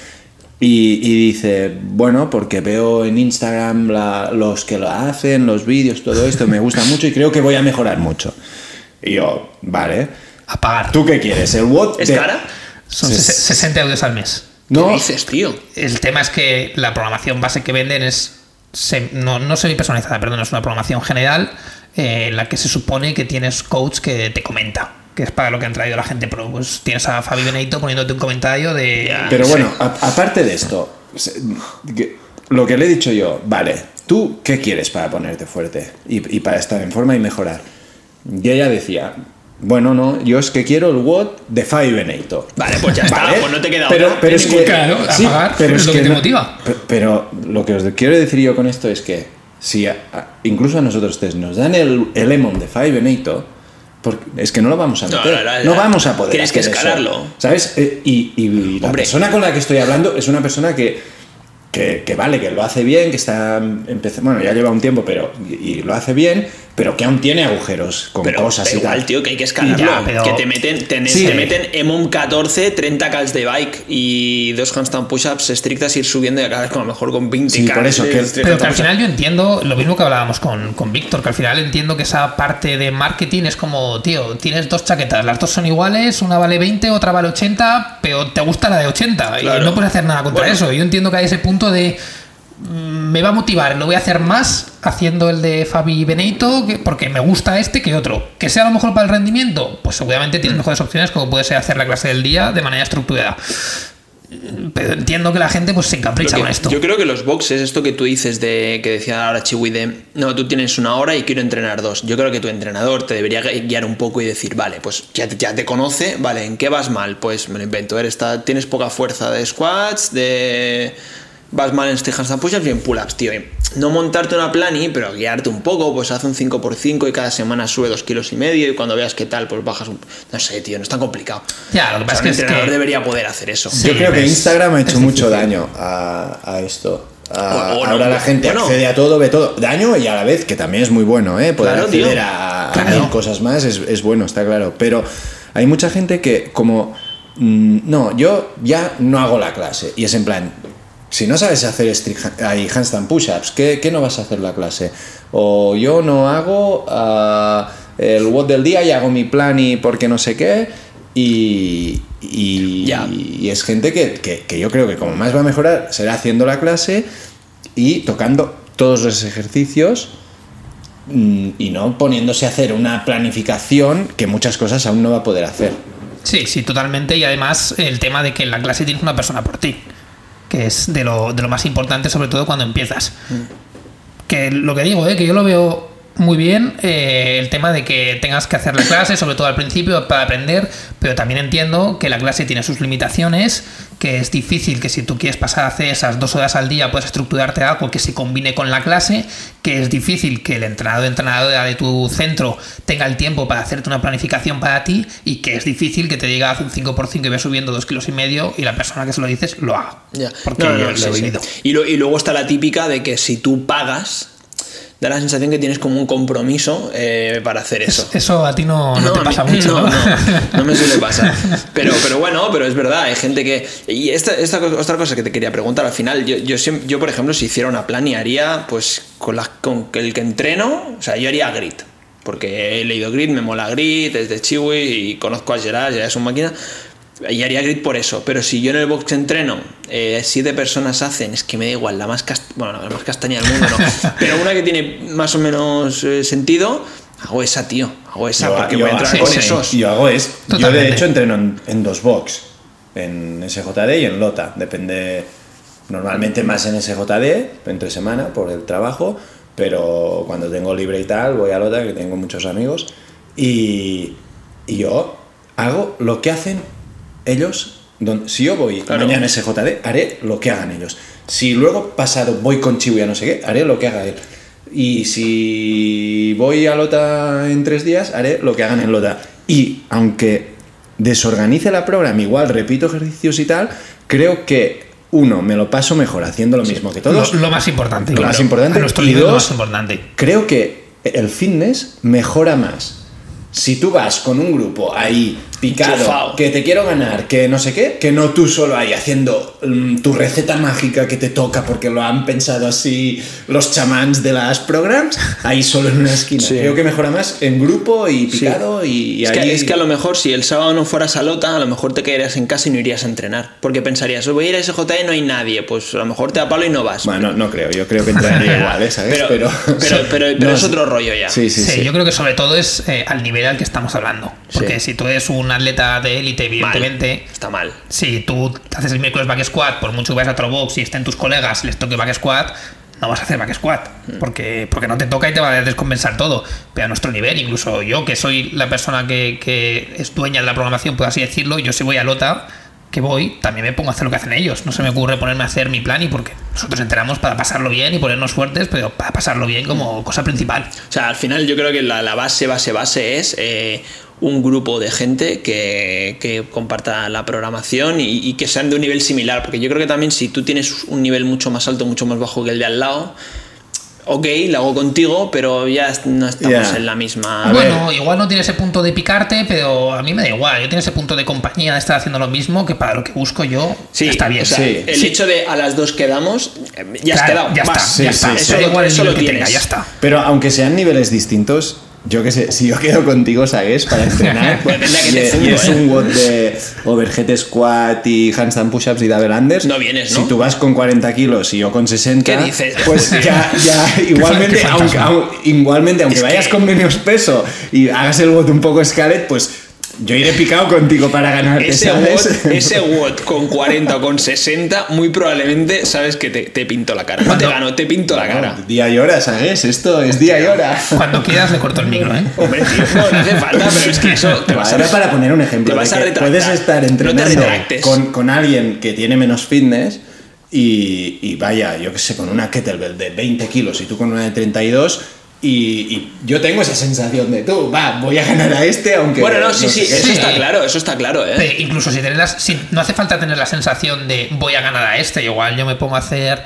Speaker 2: Y, y dice, bueno, porque veo en Instagram la- los que lo hacen, los vídeos, todo esto, me gusta mucho y creo que voy a mejorar mucho. Y yo, vale.
Speaker 3: A pagar.
Speaker 2: ¿Tú qué quieres? ¿El what?
Speaker 1: ¿Es
Speaker 2: de-
Speaker 1: cara?
Speaker 3: Son ses- 60 euros al mes.
Speaker 2: No,
Speaker 1: ¿Qué dices, tío?
Speaker 3: El tema es que la programación base que venden es sem- no, no semi-personalizada, perdón, es una programación general eh, en la que se supone que tienes coach que te comenta, que es para lo que han traído la gente pro. Pues tienes a Fabi Benito poniéndote un comentario de...
Speaker 2: Pero
Speaker 3: Sí.
Speaker 2: bueno, a- aparte de esto, lo que le he dicho yo, vale, ¿tú qué quieres para ponerte fuerte y, y para estar en forma y mejorar? Y ella decía, bueno, no, yo es que quiero el WOD de Fabi Benito.
Speaker 1: Vale, pues ya está, pues no te queda
Speaker 2: pero,
Speaker 1: otra.
Speaker 2: pero es
Speaker 3: Ningún
Speaker 2: que,
Speaker 3: claro, a pagar,
Speaker 2: pero
Speaker 3: es lo que te
Speaker 2: no-
Speaker 3: motiva.
Speaker 2: pe- Pero, lo que os quiero decir yo con esto es que si a- a- incluso a nosotros tres nos dan el, el Emon de Fabi Benito, porque es que no lo vamos a meter.
Speaker 1: no,
Speaker 2: vamos a poder
Speaker 1: Tienes que
Speaker 2: hacer eso,
Speaker 1: escalarlo.
Speaker 2: ¿Sabes? Eh, Y, y la
Speaker 1: Hombre.
Speaker 2: persona con la que estoy hablando es una persona que, que, que vale, que lo hace bien, que está empezando, bueno, ya lleva un tiempo, pero y, y lo hace bien, pero que aún tiene agujeros con
Speaker 1: Pero,
Speaker 2: cosas
Speaker 1: pero
Speaker 2: y tal.
Speaker 1: igual, tío, que hay que escalarlo.
Speaker 3: Ya, pero-
Speaker 1: Que te meten, te,
Speaker 2: Sí.
Speaker 1: te meten EMOM 14, 30 calls de bike y dos handstand push-ups estrictas, ir subiendo y cada vez con a lo mejor con 20
Speaker 2: Sí, por eso,
Speaker 1: de
Speaker 2: que-
Speaker 3: Pero que al final yo entiendo lo mismo que hablábamos con, con Víctor, que al final entiendo que esa parte de marketing es como, tío, tienes dos chaquetas, las dos son iguales, una vale 20, otra vale 80, pero te gusta la de 80
Speaker 1: Claro.
Speaker 3: y no puedes hacer nada contra
Speaker 1: Bueno.
Speaker 3: eso. Yo entiendo que hay ese punto de mm, me va a motivar, lo voy a hacer más haciendo el de Fabi Benito que- porque me gusta este que otro. Que sea a lo mejor para el rendimiento, pues obviamente
Speaker 1: Mm.
Speaker 3: tienes mejores opciones como puede ser hacer la clase del día de manera estructurada. Pero entiendo que la gente pues se encapricha
Speaker 1: que-
Speaker 3: con esto.
Speaker 1: Yo creo que los boxes, esto que tú dices de que decía ahora Chiwi de no, tú tienes una hora y quiero entrenar dos. Yo creo que tu entrenador te debería guiar un poco y decir, vale, pues ya, te- ya te conoce, vale, ¿en qué vas mal? Pues me lo invento, eres, tienes poca fuerza de squats, de vas mal en este handstand push-ups y en pull-ups, tío. Y No montarte una plani, pero guiarte un poco, pues haz un 5x5 y cada semana sube dos kilos y medio y cuando veas qué tal, pues bajas un... No sé, tío, no es tan complicado.
Speaker 3: Ya, lo que
Speaker 1: O sea,
Speaker 3: pasa
Speaker 1: un
Speaker 3: es que es
Speaker 1: entrenador
Speaker 3: que-
Speaker 1: debería poder hacer eso.
Speaker 3: Sí,
Speaker 2: Yo creo que Instagram ha hecho mucho
Speaker 3: difícil.
Speaker 2: daño a, a esto. A-
Speaker 1: O- o no,
Speaker 2: ahora la gente
Speaker 1: bueno.
Speaker 2: accede a todo, ve todo. Daño y a la vez, que también es muy bueno, ¿eh? Poder
Speaker 1: Claro,
Speaker 2: acceder a, a
Speaker 3: Claro.
Speaker 2: mil cosas más es, es bueno, está claro. Pero hay mucha gente que como... mm, No, yo ya no hago la clase. Y es en plan, si no sabes hacer handstand push-ups, ¿qué, qué no vas a hacer la clase? O yo no hago ah, el WOD del día y hago mi plan y porque no sé qué. Y, y, y es gente que, que- que yo creo que como más va a mejorar será haciendo la clase y tocando todos los ejercicios mm, y no poniéndose a hacer una planificación que muchas cosas aún no va a poder hacer.
Speaker 3: Sí, sí, totalmente. Y además el tema de que en la clase tienes una persona por ti, que es de lo, de lo más importante, sobre todo cuando empiezas. Que lo que digo, ¿eh? que yo lo veo muy bien, eh, el tema de que tengas que hacer la clase, sobre todo al principio, para aprender, pero también entiendo que la clase tiene sus limitaciones, que es difícil que si tú quieres pasar a hacer esas dos horas al día, puedas estructurarte algo que se combine con la clase, que es difícil que el entrenador o entrenadora de tu centro tenga el tiempo para hacerte una planificación para ti y que es difícil que te diga haz un 5x5 y ve subiendo dos kilos y medio y la persona que se lo dices lo haga.
Speaker 1: Ya.
Speaker 3: Porque
Speaker 1: No, no,
Speaker 3: yo
Speaker 1: no,
Speaker 3: lo
Speaker 1: sí,
Speaker 3: he
Speaker 1: sí.
Speaker 3: vivido.
Speaker 1: Y, lo- y luego está la típica de que si tú pagas, da la sensación que tienes como un compromiso eh, para hacer eso.
Speaker 3: Eso a ti no, no te
Speaker 1: a
Speaker 3: pasa
Speaker 1: mí-
Speaker 3: mucho, ¿no?
Speaker 1: No, no me suele pasar. Pero, pero bueno, pero es verdad, hay gente que... Y esta, esta otra cosa que te quería preguntar al final, yo, yo, siem- yo por ejemplo, si hiciera una plan y haría, pues con, la, con el que entreno, o sea, yo haría grit. Porque he leído grit, me mola grit, es de Chiwi y conozco a Gerard, ya es un máquina. Y haría grit por eso. Pero si yo en el box entreno, eh, siete personas hacen, es que me da igual, la más, cast- bueno, la más castaña del mundo no. pero una que tiene más o menos eh, sentido, hago esa, tío. Hago esa
Speaker 2: Yo-
Speaker 1: porque
Speaker 2: yo
Speaker 1: voy a entrar con
Speaker 3: sí.
Speaker 1: esos.
Speaker 2: Yo hago es. Yo de hecho entreno en, en dos box. En SJD y en Lota. Depende. Normalmente más en SJD, entre semana, por el trabajo. Pero cuando tengo libre y tal, voy a Lota, que tengo muchos amigos. Y, y yo hago lo que hacen ellos. don- si yo voy
Speaker 1: Claro.
Speaker 2: mañana a SJD, haré lo que hagan ellos. Si luego pasado voy con Chihuahua no sé qué, haré lo que haga él. Y si voy a Lota en tres días, haré lo que hagan en Lota. Y aunque desorganice la programa, igual repito ejercicios y tal, creo que uno, me lo paso mejor haciendo lo mismo que todos.
Speaker 3: Lo, lo más importante,
Speaker 2: Lo
Speaker 3: claro.
Speaker 2: más importante.
Speaker 3: A
Speaker 2: Y
Speaker 3: nivel lo
Speaker 2: dos,
Speaker 3: más importante.
Speaker 2: Creo que el fitness mejora más. Si tú vas con un grupo ahí picado, que te quiero ganar, que no sé qué, que no tú solo ahí haciendo mm, tu receta mágica que te toca porque lo han pensado así los chamans de las programs, ahí solo en una esquina.
Speaker 1: Sí.
Speaker 2: Creo que mejora más en grupo y picado y, y
Speaker 1: Es,
Speaker 2: ahí...
Speaker 1: que, es que a lo mejor si el sábado no fueras a Lota, a lo mejor te quedarías en casa y no irías a entrenar. Porque pensarías, voy a ir a SJE y no hay nadie. Pues a lo mejor te da palo y no vas.
Speaker 2: Bueno, no creo, yo creo que entraría igual, ¿eh? ¿sabes?
Speaker 1: Pero, pero, pero, pero
Speaker 2: No,
Speaker 1: es otro rollo ya.
Speaker 2: Sí, sí,
Speaker 3: Sí,
Speaker 2: sí.
Speaker 3: yo creo que sobre todo es eh, al nivel al que estamos hablando. Porque si tú eres un atleta de élite,
Speaker 1: Mal.
Speaker 3: evidentemente,
Speaker 1: Está mal.
Speaker 3: si tú haces el miércoles back squat, por mucho que vayas a otro box y estén tus colegas y les toque back squat, no vas a hacer back squat.
Speaker 1: Mm.
Speaker 3: Porque, porque no te toca y te va a descompensar todo. Pero a nuestro nivel, incluso yo, que soy la persona que, que es dueña de la programación, por así decirlo, yo si voy a Lota, que voy, también me pongo a hacer lo que hacen ellos. No se me ocurre ponerme a hacer mi plan y porque nosotros entramos para pasarlo bien y ponernos fuertes, pero para pasarlo bien como cosa principal.
Speaker 1: O sea, al final yo creo que la, base, base, base es eh, un grupo de gente que, que comparta la programación y, y que sean de un nivel similar. Porque yo creo que también si tú tienes un nivel mucho más alto, mucho más bajo que el de al lado, ok, lo hago contigo, pero ya no estamos en la misma...
Speaker 3: Bueno, igual no tiene ese punto de picarte, pero a mí me da igual. Yo tiene ese punto de compañía de estar haciendo lo mismo que para lo que busco yo
Speaker 1: Sí,
Speaker 3: está bien.
Speaker 1: o sea,
Speaker 2: Sí.
Speaker 1: el
Speaker 3: Sí.
Speaker 1: hecho de a las dos quedamos, eh, ya has
Speaker 3: Claro,
Speaker 1: quedado.
Speaker 3: ya está, ya está. Eso da igual el
Speaker 1: Eso lo
Speaker 3: que tenga, ya está.
Speaker 2: Pero aunque sean niveles distintos, yo qué sé, si yo quedo contigo, ¿sabes? Para entrenar.
Speaker 1: Pues
Speaker 2: y,
Speaker 1: te
Speaker 2: y es
Speaker 1: ¿eh?
Speaker 2: un WOD de overhead squat y handstand push-ups y double unders.
Speaker 1: No vienes, ¿no?
Speaker 2: Si tú vas con 40 kilos y yo con 60,
Speaker 1: ¿Qué dices?
Speaker 2: pues ya, ya igualmente,
Speaker 3: qué
Speaker 2: aunque, igualmente, aunque
Speaker 1: Es
Speaker 2: vayas
Speaker 1: que-
Speaker 2: con menos peso y hagas el WOD un poco scalet, pues yo iré picado contigo para ganarte,
Speaker 1: Ese WOD con 40 o con 60, muy probablemente sabes que te, te pinto la cara. No te gano, te pinto la cara.
Speaker 2: Día y hora, ¿sabes? Esto es día y hora.
Speaker 3: Cuando quieras le corto el micro, ¿eh?
Speaker 1: Hombre, tío, no, no hace falta, pero es que eso te vas a
Speaker 2: Era para poner un ejemplo.
Speaker 1: te vas
Speaker 2: de
Speaker 1: a
Speaker 2: puedes estar
Speaker 1: No te
Speaker 2: entrenando
Speaker 1: retractes.
Speaker 2: con, con alguien que tiene menos fitness y, y vaya, yo qué sé, con una kettlebell de 20 kilos y tú con una de 32 y, y yo tengo esa sensación de tú, va, voy a ganar a este aunque...
Speaker 1: Bueno, no, sí,
Speaker 2: sé
Speaker 1: sí,
Speaker 2: qué".
Speaker 1: eso
Speaker 3: Sí.
Speaker 1: está claro, eso está claro, ¿eh?
Speaker 3: Pero incluso si, tenés las- si no hace falta tener la sensación de voy a ganar a este, igual yo me pongo a hacer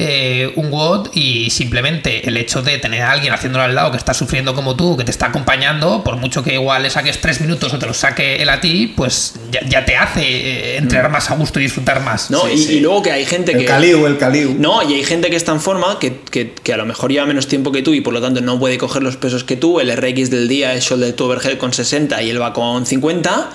Speaker 3: eh, un WOD y simplemente el hecho de tener a alguien haciéndolo al lado que está sufriendo como tú, que te está acompañando, por mucho que igual le saques tres minutos o te lo saque él a ti, pues ya, ya te hace eh, entrenar más a gusto y disfrutar más.
Speaker 1: No,
Speaker 2: Sí,
Speaker 1: y,
Speaker 2: sí.
Speaker 1: y luego que hay gente
Speaker 2: El
Speaker 1: que.
Speaker 2: caliu, el caliu.
Speaker 1: No, y hay gente que está en forma que, que- que a lo mejor lleva menos tiempo que tú y por lo tanto no puede coger los pesos que tú. El RX del día es shoulder to overhead con 60 y él va con 50.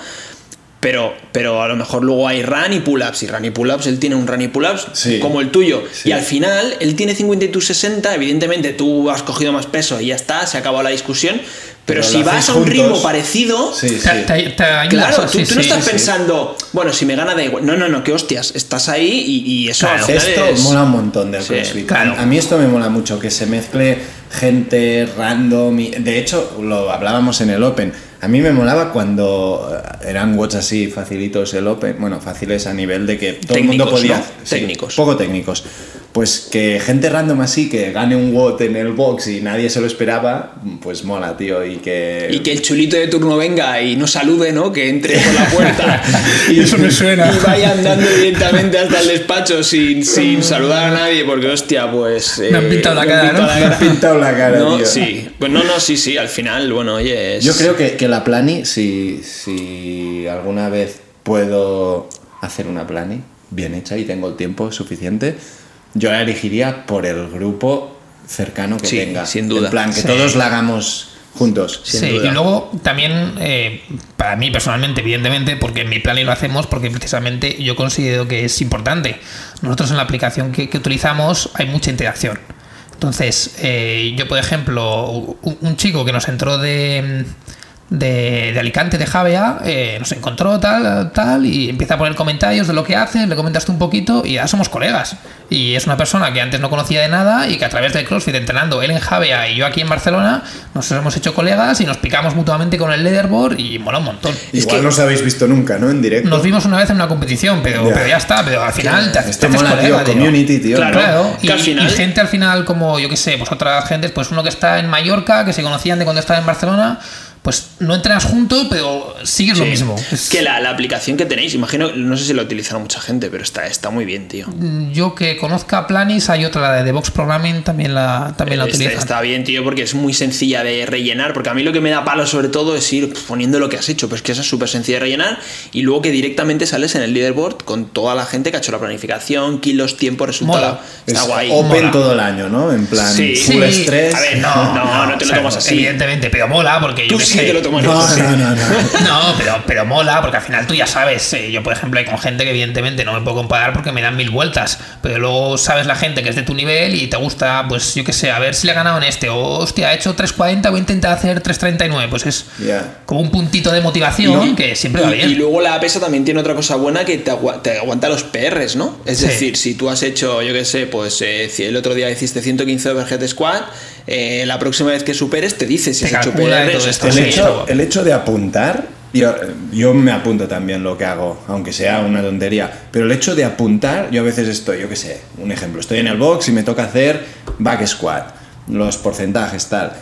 Speaker 1: Pero, pero a lo mejor luego hay run y pull-ups. Y run y pull-ups, él tiene un run y pull-ups
Speaker 2: Sí.
Speaker 1: como el tuyo.
Speaker 2: Sí.
Speaker 1: Y al final, él tiene 50 y tú 60. Evidentemente, tú has cogido más peso y ya está, se ha acabado la discusión. Pero,
Speaker 2: Pero
Speaker 1: si vas a un ritmo parecido,
Speaker 2: Sí, sí.
Speaker 3: Te- te- te ayuda,
Speaker 1: Claro, tú,
Speaker 3: sí,
Speaker 1: tú no estás
Speaker 3: sí.
Speaker 1: pensando, bueno, si me gana da igual. No, no, no, que hostias, estás ahí y, y eso
Speaker 3: Claro,
Speaker 1: al final
Speaker 2: Esto
Speaker 1: es-
Speaker 2: mola un montón del
Speaker 1: Sí,
Speaker 2: CrossFit.
Speaker 3: claro.
Speaker 2: A, a mí esto me mola mucho, que se mezcle gente random. y- de hecho, lo hablábamos en el Open. A mí me molaba cuando eh, eran watts así facilitos el Open. Bueno, fáciles a nivel de que todo el mundo podía.
Speaker 1: ¿no? Técnicos.
Speaker 2: Poco técnicos. Pues que gente random así que gane un watt en el box y nadie se lo esperaba, pues mola, tío. Y que.
Speaker 1: Y que el chulito de turno venga y no salude, ¿no? Que entre por la puerta
Speaker 2: Y eso me suena.
Speaker 1: y vaya andando directamente hasta el despacho sin, sin saludar a nadie, porque hostia, pues.
Speaker 3: Me han pintado la
Speaker 1: han
Speaker 3: cara, ¿no?
Speaker 1: la
Speaker 2: Me has pintado la cara,
Speaker 1: No,
Speaker 2: tío.
Speaker 1: sí. Pues no, no, sí, sí, al final, bueno, oye. es-
Speaker 2: Yo creo que, que la plani, si, si alguna vez puedo hacer una plani bien hecha y tengo el tiempo suficiente, yo la elegiría por el grupo cercano que
Speaker 1: Sí,
Speaker 2: tenga.
Speaker 1: sin duda.
Speaker 2: En plan, que
Speaker 3: Sí.
Speaker 2: todos la hagamos juntos.
Speaker 1: Sin
Speaker 3: sí,
Speaker 1: duda.
Speaker 3: y luego también, eh, para mí personalmente, evidentemente, porque en mi plan y lo hacemos, porque precisamente yo considero que es importante. Nosotros en la aplicación que, que utilizamos hay mucha interacción. Entonces, eh, yo, por ejemplo, un, un chico que nos entró de, de, de Alicante, de Javea, eh, nos encontró tal, tal, y empieza a poner comentarios de lo que hace, le comentaste un poquito y ya somos colegas. Y es una persona que antes no conocía de nada y que a través del CrossFit, entrenando él en Javea y yo aquí en Barcelona, nos hemos hecho colegas y nos picamos mutuamente con el leaderboard y mola un montón.
Speaker 2: Igual no os habéis visto nunca, ¿no? En directo.
Speaker 3: Nos vimos una vez en una competición, pero
Speaker 2: Ya.
Speaker 3: pero ya está, pero al final te, haces- te haces
Speaker 2: mola,
Speaker 3: colega,
Speaker 2: tío, community, tío.
Speaker 1: Claro.
Speaker 3: Claro,
Speaker 1: que
Speaker 3: y,
Speaker 1: final-
Speaker 3: y gente al final como, yo qué sé, pues otras gentes, pues uno que está en Mallorca, que se conocían de cuando estaba en Barcelona, pues no entrenas juntos, pero sigues lo mismo.
Speaker 1: Es que la, la aplicación que tenéis, imagino, no sé si la utilizará mucha gente, pero está, está muy bien, tío.
Speaker 3: Yo que conozca Planis, hay otra, la de DevOps Programming, también la, también la
Speaker 1: Está,
Speaker 3: utilizan.
Speaker 1: está bien, tío, porque es muy sencilla de rellenar. Porque a mí lo que me da palo, sobre todo, es ir poniendo lo que has hecho. Pues que esa es súper sencilla de rellenar. Y luego que directamente sales en el leaderboard con toda la gente que ha hecho la planificación, kilos, tiempo, resultado.
Speaker 3: Mola.
Speaker 1: Está
Speaker 2: Es
Speaker 1: guay.
Speaker 2: open
Speaker 3: mola.
Speaker 2: todo el año, ¿no? En plan,
Speaker 1: Sí.
Speaker 2: full
Speaker 3: Sí.
Speaker 2: estrés.
Speaker 1: A ver, no, no, no te
Speaker 3: o
Speaker 1: lo
Speaker 3: sea,
Speaker 1: tomas así.
Speaker 3: Evidentemente, pero mola porque yo
Speaker 1: Tú sí
Speaker 3: sé.
Speaker 1: te lo tomas
Speaker 2: No,
Speaker 1: así.
Speaker 2: no, no, no.
Speaker 3: No, pero, pero mola, porque al final tú ya sabes, eh, yo por ejemplo hay con gente que evidentemente no me puedo comparar porque me dan mil vueltas, pero luego sabes la gente que es de tu nivel y te gusta, pues yo qué sé, a ver si le he ganado en este, o hostia, ha hecho 3.40, voy a intentar hacer 3.39, pues es como un puntito de motivación
Speaker 2: No,
Speaker 3: que siempre va bien.
Speaker 1: y luego la pesa también tiene otra cosa buena que te, agua- te aguanta los PRs, ¿no? Es
Speaker 3: Sí.
Speaker 1: decir, si tú has hecho, yo qué sé, pues eh, si el otro día hiciste 115 overhead squat, eh, la próxima vez que superes te dice si
Speaker 3: Te
Speaker 1: has hecho PRs.
Speaker 3: todo esto.
Speaker 2: Hecho, el hecho de apuntar, yo, yo me apunto también lo que hago, aunque sea una tontería, pero el hecho de apuntar, yo a veces estoy, yo qué sé, un ejemplo, estoy en el box y me toca hacer back squat, los porcentajes, tal.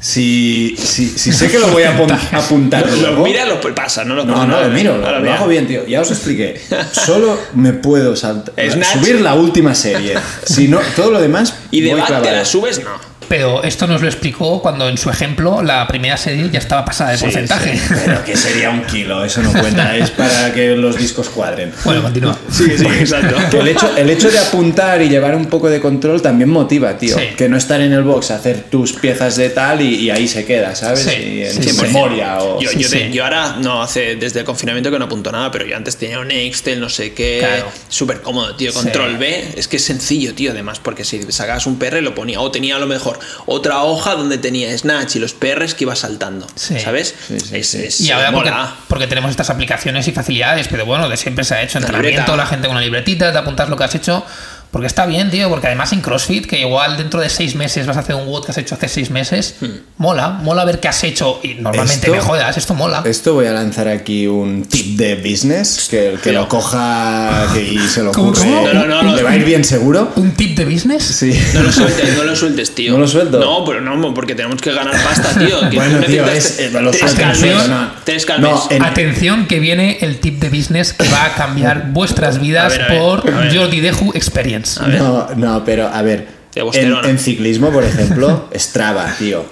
Speaker 2: Si, si, si sé que lo voy a apun- apuntar
Speaker 1: Lo
Speaker 2: luego-
Speaker 1: mira, lo pasa, no lo
Speaker 2: no, no, lo miro, lo, lo hago bien, tío. Ya os expliqué. Solo me puedo saltar, subir la última serie. Si no, todo lo demás.
Speaker 1: Y de
Speaker 2: voy
Speaker 1: la subes, no.
Speaker 3: Pero esto nos lo explicó cuando en su ejemplo la primera serie ya estaba pasada de porcentaje.
Speaker 2: Pero que sería un kilo, eso no cuenta, es para que los discos cuadren.
Speaker 3: Bueno, continúa.
Speaker 1: Sí, sí, exacto.
Speaker 2: Que el hecho, el hecho de apuntar y llevar un poco de control también motiva, tío.
Speaker 3: Sí.
Speaker 2: Que no estar en el box, hacer tus piezas de tal y, y ahí se queda, ¿sabes?
Speaker 3: Sí,
Speaker 2: y en
Speaker 3: sí,
Speaker 2: su
Speaker 3: sí.
Speaker 2: memoria o...
Speaker 1: Yo, yo, te-
Speaker 3: sí.
Speaker 1: yo ahora, no, hace desde el confinamiento que no apunto nada, pero yo antes tenía un Excel, no sé qué,
Speaker 3: Claro.
Speaker 1: súper cómodo, tío.
Speaker 3: Sí.
Speaker 1: Control B, es que es sencillo, tío, además, porque si sacabas un PR lo ponía, o tenía a lo mejor otra hoja donde tenía Snatch y los PRs que iba saltando,
Speaker 3: Sí.
Speaker 1: ¿sabes?
Speaker 2: Sí, sí,
Speaker 1: es, es-
Speaker 3: Y ahora porque, porque tenemos estas aplicaciones y facilidades, pero bueno, de siempre se ha hecho
Speaker 1: La
Speaker 3: entrenamiento,
Speaker 1: libreta.
Speaker 3: la gente con una libretita, te apuntas lo que has hecho. Porque está bien, tío, porque además en CrossFit, que igual dentro de seis meses vas a hacer un WOD que has hecho hace seis meses,
Speaker 1: Hmm.
Speaker 3: mola, mola ver qué has hecho y normalmente
Speaker 2: Esto-
Speaker 3: me jodas, esto mola.
Speaker 2: Esto voy a lanzar aquí un tip de business, que el que lo coja y se lo
Speaker 3: ¿Cómo,
Speaker 2: ocurre
Speaker 3: cómo?
Speaker 1: No, no, no, no.
Speaker 2: le va a ir bien seguro.
Speaker 3: ¿Un tip de business?
Speaker 2: Sí.
Speaker 1: No lo sueltes, no lo sueltes, tío.
Speaker 2: ¿No lo suelto?
Speaker 1: No, pero no, porque tenemos que ganar pasta, tío. Que
Speaker 2: Bueno,
Speaker 1: tú
Speaker 2: tío, es- eh, lo
Speaker 1: tres calmes, tres calmes.
Speaker 2: No, en-
Speaker 3: Atención que viene el tip de business que va a cambiar vuestras vidas
Speaker 1: A ver, a ver,
Speaker 3: por. Jordi Deju Experience.
Speaker 1: A ver.
Speaker 2: No, no, pero a ver. En, ciclismo, por ejemplo, Strava, tío.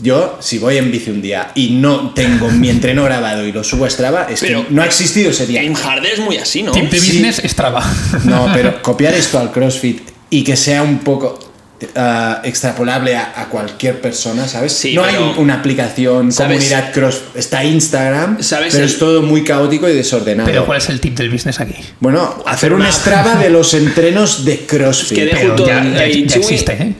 Speaker 2: Yo, si voy en bici un día y no tengo mi entreno grabado y lo subo a Strava, es
Speaker 1: Pero-
Speaker 2: que no ha existido ese día.
Speaker 1: Game Harder es muy así, ¿no?
Speaker 3: De
Speaker 2: Sí.
Speaker 3: business Strava.
Speaker 2: No, pero copiar esto al CrossFit y que sea un poco ah, extrapolable a, a cualquier persona, ¿sabes?
Speaker 1: Sí,
Speaker 2: no
Speaker 1: pero-
Speaker 2: hay un- una aplicación,
Speaker 1: ¿Sabes?
Speaker 2: comunidad cross, está Instagram,
Speaker 1: ¿Sabes
Speaker 2: pero
Speaker 1: el-
Speaker 2: es todo muy caótico y desordenado.
Speaker 3: Pero ¿cuál es el tip del business aquí?
Speaker 2: Bueno, hacer
Speaker 1: Hacer
Speaker 2: un
Speaker 1: una-
Speaker 2: Strava de los entrenos de CrossFit.
Speaker 1: que de-
Speaker 3: Pero
Speaker 1: junto
Speaker 3: ya,
Speaker 1: a-
Speaker 3: ya-
Speaker 1: y
Speaker 3: ya
Speaker 1: Chewy-
Speaker 3: existe, ¿eh?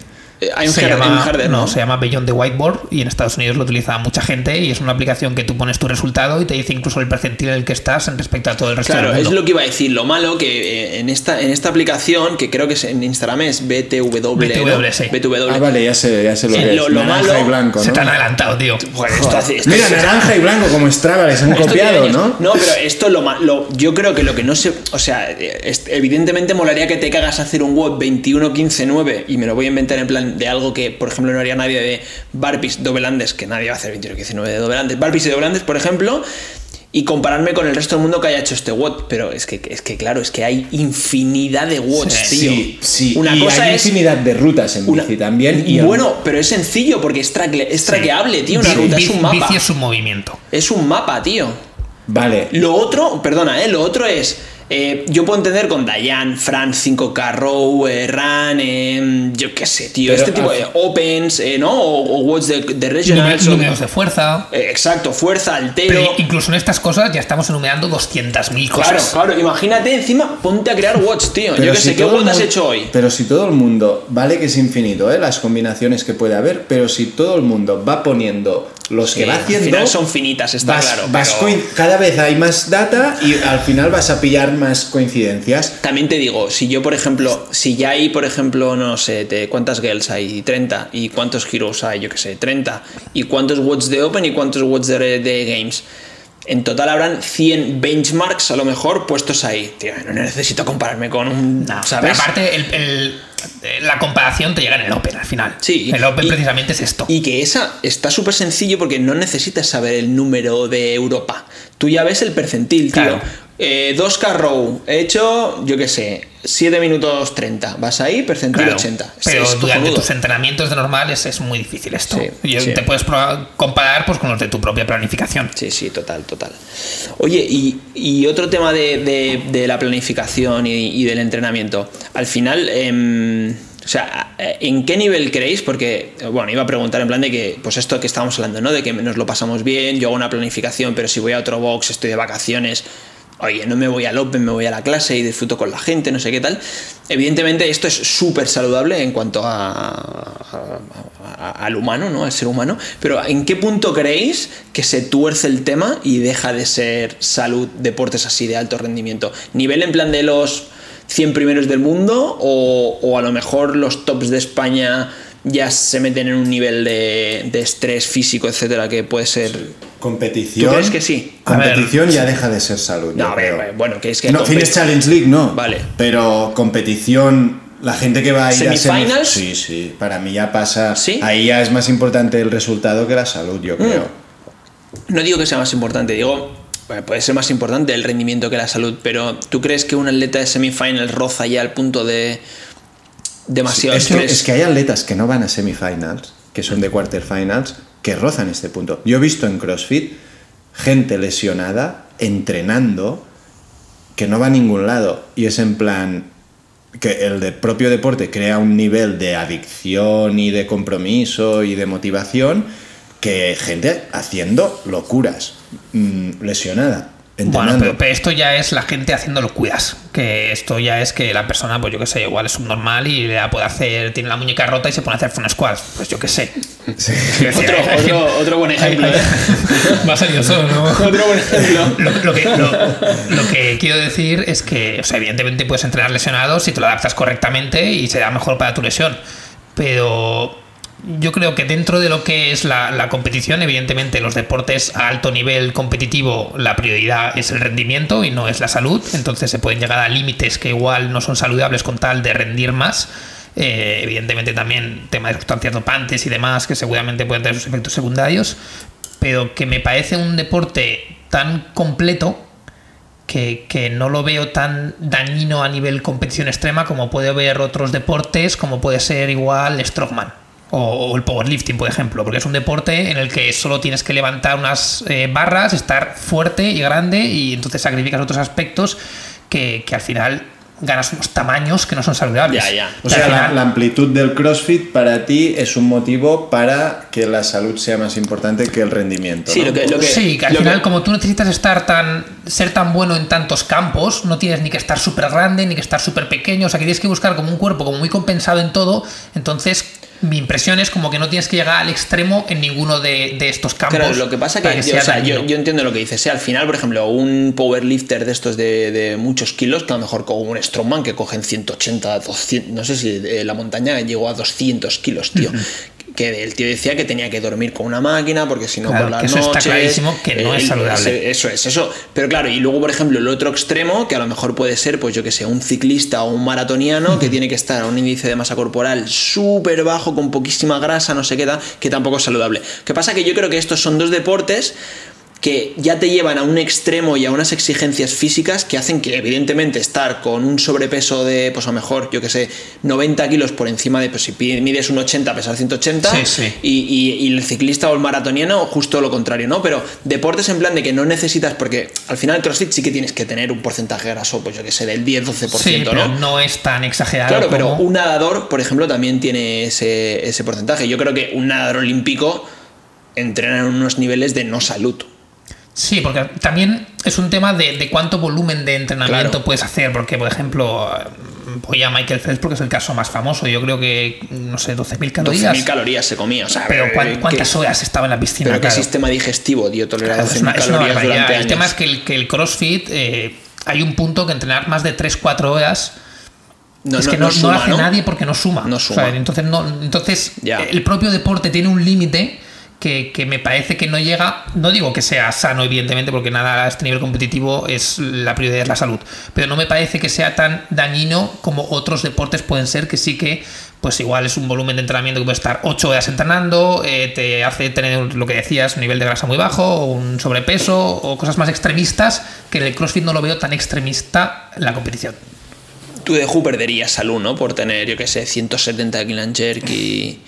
Speaker 1: Eh, Hay un
Speaker 3: se, llama,
Speaker 1: un Harder,
Speaker 3: no,
Speaker 1: ¿no?
Speaker 3: se llama Beyond the Whiteboard y en Estados Unidos lo utiliza mucha gente y es una aplicación que tú pones tu resultado y te dice incluso el percentil en el que estás en respecto a todo el resto
Speaker 1: Claro,
Speaker 3: del
Speaker 1: es
Speaker 3: mundo.
Speaker 1: lo que iba a decir. Lo malo que eh, en esta, en esta aplicación, que creo que es en Instagram es BTW. ¿no?
Speaker 3: BTW, sí.
Speaker 1: BTW.
Speaker 2: Ah, vale, ya sé, ya sé lo
Speaker 1: Sí,
Speaker 2: que
Speaker 1: lo-
Speaker 2: es.
Speaker 1: lo
Speaker 2: Naranja
Speaker 1: malo-
Speaker 2: y blanco,
Speaker 3: Se te han adelantado, tío.
Speaker 1: Joder, esto hace- esto
Speaker 2: Mira, naranja y blanco como Strava, les han copiado, ¿no?
Speaker 1: No, pero esto lo, ma- lo- yo creo que lo que no se, o sea, eh, es- evidentemente molaría que te cagas a hacer un WOD 21 15 9 y me lo voy a inventar en plan de algo que, por ejemplo, no haría nadie de barpees dobelandes, que nadie va a hacer 21 15 9 de dobelandes, barpees y dobelandes, por ejemplo, y compararme con el resto del mundo que haya hecho este WOD, pero es que es que claro, es que hay infinidad de WODs,
Speaker 3: Sí,
Speaker 1: tío.
Speaker 2: Sí, sí.
Speaker 1: Una
Speaker 2: y
Speaker 1: cosa
Speaker 2: hay
Speaker 1: es
Speaker 2: infinidad de rutas en
Speaker 1: una-
Speaker 2: bici también. Y
Speaker 1: bueno, pero es sencillo porque es, tracle- es traqueable, tío, una ruta es un mapa.
Speaker 3: Bici es un movimiento.
Speaker 1: Es un mapa, tío.
Speaker 2: Vale.
Speaker 1: Lo otro, perdona, ¿eh? Lo otro es. Eh, yo puedo entender con Dayan, Fran 5K Row, eh, Ran, eh, yo qué sé, tío.
Speaker 2: Pero
Speaker 1: este tipo
Speaker 2: al-
Speaker 1: de Opens, eh, ¿no? O, o Watch de, de Regionals.
Speaker 3: de fuerza.
Speaker 1: exacto, fuerza, altero.
Speaker 3: Pero incluso en estas cosas ya estamos enumerando 200.000
Speaker 1: Claro,
Speaker 3: cosas.
Speaker 1: claro, imagínate encima, ponte a crear Watch, tío.
Speaker 2: Pero
Speaker 1: yo qué
Speaker 2: si
Speaker 1: sé, ¿qué WOD has hecho hoy?
Speaker 2: Pero si todo el mundo, vale que es infinito, ¿eh? las combinaciones que puede haber, pero si todo el mundo va poniendo los que
Speaker 1: Sí,
Speaker 2: va
Speaker 1: al
Speaker 2: haciendo.
Speaker 1: final son finitas, está
Speaker 2: vas-
Speaker 1: claro.
Speaker 2: vas
Speaker 1: pero-
Speaker 2: cada vez hay más data y al final vas a pillar más coincidencias.
Speaker 1: También te digo, si yo, por ejemplo, si ya hay, por ejemplo, no sé, cuántas girls hay, 30, y cuántos heroes hay, yo que sé, 30, y cuántos watts de Open y cuántos watts de, de Games. En total habrán 100 benchmarks a lo mejor puestos ahí. Tío, no necesito compararme con un.
Speaker 3: No,
Speaker 1: ¿Sabes?
Speaker 3: aparte, el- el- la comparación te llega en el Open al final.
Speaker 1: Sí,
Speaker 3: El Open
Speaker 1: y-
Speaker 3: precisamente es esto.
Speaker 1: Y que esa está súper sencillo porque no necesitas saber el número de Europa. Tú ya ves el percentil, tío. Eh, 2K row, he hecho, yo qué sé, 7 minutos 30. Vas ahí, percentil
Speaker 3: Claro,
Speaker 1: 80. Es-
Speaker 3: pero
Speaker 1: es
Speaker 3: durante
Speaker 1: cojonudo.
Speaker 3: tus entrenamientos de normal es, muy difícil esto.
Speaker 1: Sí,
Speaker 3: y
Speaker 1: sí.
Speaker 3: te puedes comparar pues, con los de tu propia planificación.
Speaker 1: Sí, sí, total, total. Oye, y, y otro tema de, de- de la planificación y, y del entrenamiento. Al final, em, o sea, ¿en qué nivel creéis? Porque, bueno, iba a preguntar en plan de que, pues esto que estábamos hablando, ¿no? De que nos lo pasamos bien, yo hago una planificación, pero si voy a otro box, estoy de vacaciones. Oye, no me voy al Open, me voy a la clase y disfruto con la gente, no sé qué tal. Evidentemente, esto es súper saludable en cuanto a, al humano, ¿no? Al ser humano. Pero ¿en qué punto creéis que se tuerce el tema y deja de ser salud, deportes así de alto rendimiento? ¿Nivel en plan de los 100 primeros del mundo o a lo mejor los tops de España ya se meten en un nivel de, de estrés físico, etcétera, que puede ser...
Speaker 2: Competición.
Speaker 1: ¿Tú crees que sí?
Speaker 3: A ver.
Speaker 2: Competición ya deja de ser salud.
Speaker 1: No,
Speaker 2: yo
Speaker 1: a ver,
Speaker 2: creo.
Speaker 1: bueno, que es que...
Speaker 2: No, Fitness Challenge League no.
Speaker 1: Vale.
Speaker 2: Pero competición, la gente que va a ir a
Speaker 1: ¿Semifinals?
Speaker 2: semi- Sí, sí. Para mí ya pasa.
Speaker 1: ¿Sí?
Speaker 2: Ahí ya es más importante el resultado que la salud, yo creo.
Speaker 1: No digo que sea más importante, digo, bueno, puede ser más importante el rendimiento que la salud, pero ¿tú crees que un atleta de semifinal roza ya al punto de demasiado
Speaker 2: es, que,
Speaker 1: estrés?
Speaker 2: es que hay atletas que no van a semifinals, que son de quarterfinals, que rozan este punto. Yo he visto en CrossFit gente lesionada entrenando que no va a ningún lado y es en plan que el de propio deporte crea un nivel de adicción y de compromiso y de motivación que gente haciendo locuras mm, lesionada
Speaker 3: Bueno, pero, pero esto ya es la gente haciendo locuras. Que esto ya es que la persona, pues yo qué sé, igual es subnormal y la puede hacer, tiene la muñeca rota y se pone a hacer front squats. Pues yo qué sé.
Speaker 2: Sí.
Speaker 3: Quiero decir,
Speaker 1: Otro-
Speaker 3: hay- hay-
Speaker 1: otro- otro buen ejemplo,
Speaker 3: hay- hay- Va a salir solo, ¿no?
Speaker 1: Otro buen ejemplo.
Speaker 3: Lo, lo que, lo- lo que quiero decir es que, o sea, evidentemente puedes entrenar lesionado si te lo adaptas correctamente y será mejor para tu lesión. Pero yo creo que dentro de lo que es la, competición, evidentemente los deportes a alto nivel competitivo, la prioridad es el rendimiento y no es la salud. Entonces se pueden llegar a límites que igual no son saludables con tal de rendir más. Eh, evidentemente también tema de sustancias dopantes y demás que seguramente pueden tener sus efectos secundarios. Pero que me parece un deporte tan completo que, no lo veo tan dañino a nivel competición extrema como puede haber otros deportes, como puede ser igual Strongman o, o el powerlifting, por ejemplo, porque es un deporte en el que solo tienes que levantar unas eh, barras, estar fuerte y grande y entonces sacrificas otros aspectos que, que al final ganas unos tamaños que no son saludables.
Speaker 1: Ya, ya.
Speaker 2: O sea, la, amplitud del CrossFit para ti es un motivo para que la salud sea más importante que el rendimiento.
Speaker 1: Sí,
Speaker 2: ¿no?
Speaker 1: lo que, lo que-
Speaker 3: sí, que al
Speaker 1: lo
Speaker 3: final,
Speaker 1: que-
Speaker 3: como tú necesitas estar tan ser tan bueno en tantos campos, no tienes ni que estar súper grande, ni que estar súper pequeño, o sea, que tienes que buscar como un cuerpo como muy compensado en todo, entonces mi impresión es como que no tienes que llegar al extremo en ninguno de, de estos campos.
Speaker 1: Claro, lo que pasa que,
Speaker 3: para
Speaker 1: yo,
Speaker 3: sea
Speaker 1: o sea, yo,
Speaker 3: dañino.
Speaker 1: yo entiendo lo que dices. ¿eh? Al final, por ejemplo, un powerlifter de estos de, de muchos kilos, que a lo mejor como un strongman que cogen 180, 200, no sé si eh, la montaña llegó a 200 kilos, tío. Que el tío decía que tenía que dormir con una máquina porque si no
Speaker 3: Claro,
Speaker 1: por las
Speaker 3: que eso está
Speaker 1: noches,
Speaker 3: clarísimo que no es saludable.
Speaker 1: eso es, eso. Pero claro, y luego, por ejemplo, el otro extremo, que a lo mejor puede ser, pues yo que sé, un ciclista o un maratoniano que tiene que estar a un índice de masa corporal súper bajo, con poquísima grasa, no sé qué da, que tampoco es saludable. ¿Qué pasa? Que yo creo que estos son dos deportes que ya te llevan a un extremo y a unas exigencias físicas que hacen que evidentemente estar con un sobrepeso de, pues a lo mejor, yo que sé, 90 kilos por encima de, pues si mides un 80, pesar 180,
Speaker 3: Sí, sí.
Speaker 1: Y, y- y el ciclista o el maratoniano, justo lo contrario, ¿no? Pero deportes en plan de que no necesitas, porque al final el CrossFit sí que tienes que tener un porcentaje graso, pues yo que sé, del 10-12%,
Speaker 3: Sí, pero
Speaker 1: ¿no?
Speaker 3: no es tan exagerado.
Speaker 1: Claro, pero un nadador, por ejemplo, también tiene ese, ese porcentaje. Yo creo que un nadador olímpico entrena en unos niveles de no salud.
Speaker 3: Sí, porque también es un tema de, de cuánto volumen de entrenamiento
Speaker 1: Claro.
Speaker 3: puedes hacer. Porque, por ejemplo, voy a Michael Phelps porque es el caso más famoso. Yo creo que, no sé, 12.000 calorías.
Speaker 1: 12.000 calorías se comía. O sea,
Speaker 3: Pero
Speaker 1: eh,
Speaker 3: ¿cuán-
Speaker 1: ¿qué-
Speaker 3: ¿cuántas horas estaba en la piscina?
Speaker 1: Pero qué sistema digestivo dio tolerar
Speaker 3: Claro,
Speaker 1: 12.000
Speaker 3: es una, es una
Speaker 1: calorías
Speaker 3: barbaridad.
Speaker 1: durante
Speaker 3: El
Speaker 1: años.
Speaker 3: tema es que el, que el CrossFit eh, hay un punto que entrenar más de 3-4 horas
Speaker 1: no,
Speaker 3: es
Speaker 1: no-
Speaker 3: que no,
Speaker 1: no suma,
Speaker 3: lo hace nadie porque no suma.
Speaker 1: No
Speaker 3: O sea,
Speaker 1: suma.
Speaker 3: entonces, no, entonces
Speaker 1: Ya.
Speaker 3: el propio deporte tiene un límite que, me parece que no llega, no digo que sea sano, evidentemente, porque nada a este nivel competitivo es la prioridad es la salud, pero no me parece que sea tan dañino como otros deportes pueden ser, que sí que pues igual es un volumen de entrenamiento que puede estar 8 horas entrenando, eh, te hace tener lo que decías, un nivel de grasa muy bajo, o un sobrepeso, o cosas más extremistas, que en el CrossFit no lo veo tan extremista la competición.
Speaker 1: Tú de Who perderías salud, ¿no? Por tener, yo qué sé, 170 kilos jerk y,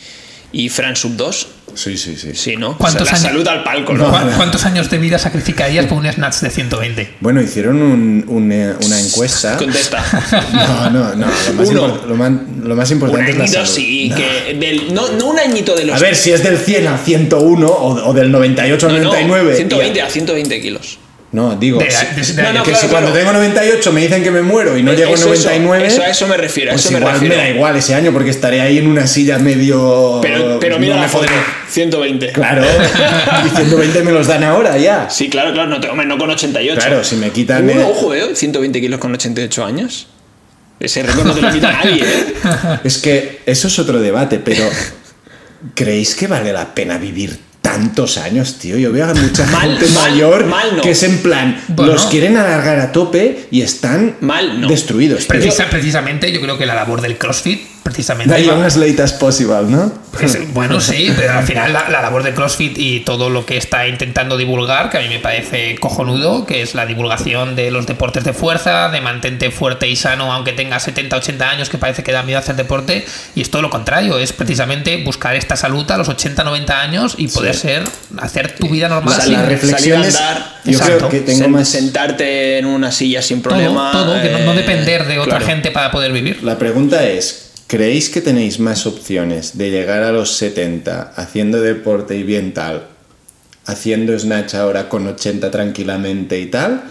Speaker 1: y Fran sub 2.
Speaker 2: Sí, sí, sí.
Speaker 1: Sí, ¿no?
Speaker 3: ¿Cuántos
Speaker 1: O sea, la
Speaker 3: años-
Speaker 1: salud al palco, ¿no?
Speaker 2: No.
Speaker 3: ¿Cu- ¿Cuántos años de vida sacrificarías por un snatch de 120?
Speaker 2: Bueno, hicieron un- un, eh, una encuesta.
Speaker 1: Contesta.
Speaker 2: No, no, no. Lo más,
Speaker 1: Uno.
Speaker 2: lo man- lo más
Speaker 1: Un
Speaker 2: importante es la
Speaker 1: añito
Speaker 2: salud.
Speaker 1: sí,
Speaker 2: No.
Speaker 1: que del, no, no un añito de los...
Speaker 2: A ver, si es del 100 al 101 o, o del 98 al
Speaker 1: no, no,
Speaker 2: 99.
Speaker 1: 120
Speaker 2: y-
Speaker 1: a 120 kilos.
Speaker 2: No, digo,
Speaker 3: De-
Speaker 2: si-
Speaker 3: de- de-
Speaker 1: No, no,
Speaker 2: que
Speaker 1: claro,
Speaker 2: si cuando
Speaker 1: claro.
Speaker 2: tengo 98 me dicen que me muero y no llego a
Speaker 1: Eso, eso,
Speaker 2: 99,
Speaker 1: eso, a eso me refiero, a
Speaker 2: pues
Speaker 1: eso me
Speaker 2: igual
Speaker 1: refiero.
Speaker 2: da igual ese año porque estaré ahí en una silla medio.
Speaker 1: Pero, pero mira
Speaker 2: no me
Speaker 1: foto,
Speaker 2: podré-
Speaker 1: 120.
Speaker 2: Claro, y 120 me los dan ahora ya.
Speaker 1: Sí, claro, claro, no, te- hombre, no con 88.
Speaker 2: Claro, si me quitan.
Speaker 1: Uno,
Speaker 2: eh,
Speaker 1: ojo, ¿eh? 120 kilos con 88 años. Ese récord no te lo quita nadie, ¿eh?
Speaker 2: Es que eso es otro debate, pero ¿creéis que vale la pena vivir tantos años, tío? Yo veo a mucha
Speaker 1: Mal,
Speaker 2: gente
Speaker 1: mal,
Speaker 2: mayor
Speaker 1: mal no.
Speaker 2: que es en plan,
Speaker 3: Bueno.
Speaker 2: los quieren alargar a tope y están
Speaker 1: Mal no.
Speaker 2: destruidos.
Speaker 3: Precisa- precisamente, yo creo que la labor del CrossFit, precisamente. Va-
Speaker 2: young as late as possible, ¿no?
Speaker 3: Es- bueno, sí, pero al final la, la labor de CrossFit y todo lo que está intentando divulgar, que a mí me parece cojonudo, que es la divulgación de los deportes de fuerza, de mantente fuerte y sano aunque tengas 70, 80 años, que parece que da miedo hacer deporte, y es todo lo contrario, es precisamente buscar esta salud a los 80, 90 años y poder ser, hacer tu vida normal.
Speaker 2: O sea,
Speaker 3: sin-
Speaker 2: la
Speaker 1: Salir a andar,
Speaker 2: yo
Speaker 3: Exacto.
Speaker 2: creo que tengo más...
Speaker 1: sentarte en una silla sin
Speaker 3: todo,
Speaker 1: problema.
Speaker 3: todo, que no, no
Speaker 1: eh,
Speaker 3: depender de otra
Speaker 1: claro.
Speaker 3: gente para poder vivir.
Speaker 2: La pregunta es, ¿creéis que tenéis más opciones de llegar a los 70 haciendo deporte y bien tal, haciendo snatch ahora con 80 tranquilamente y tal?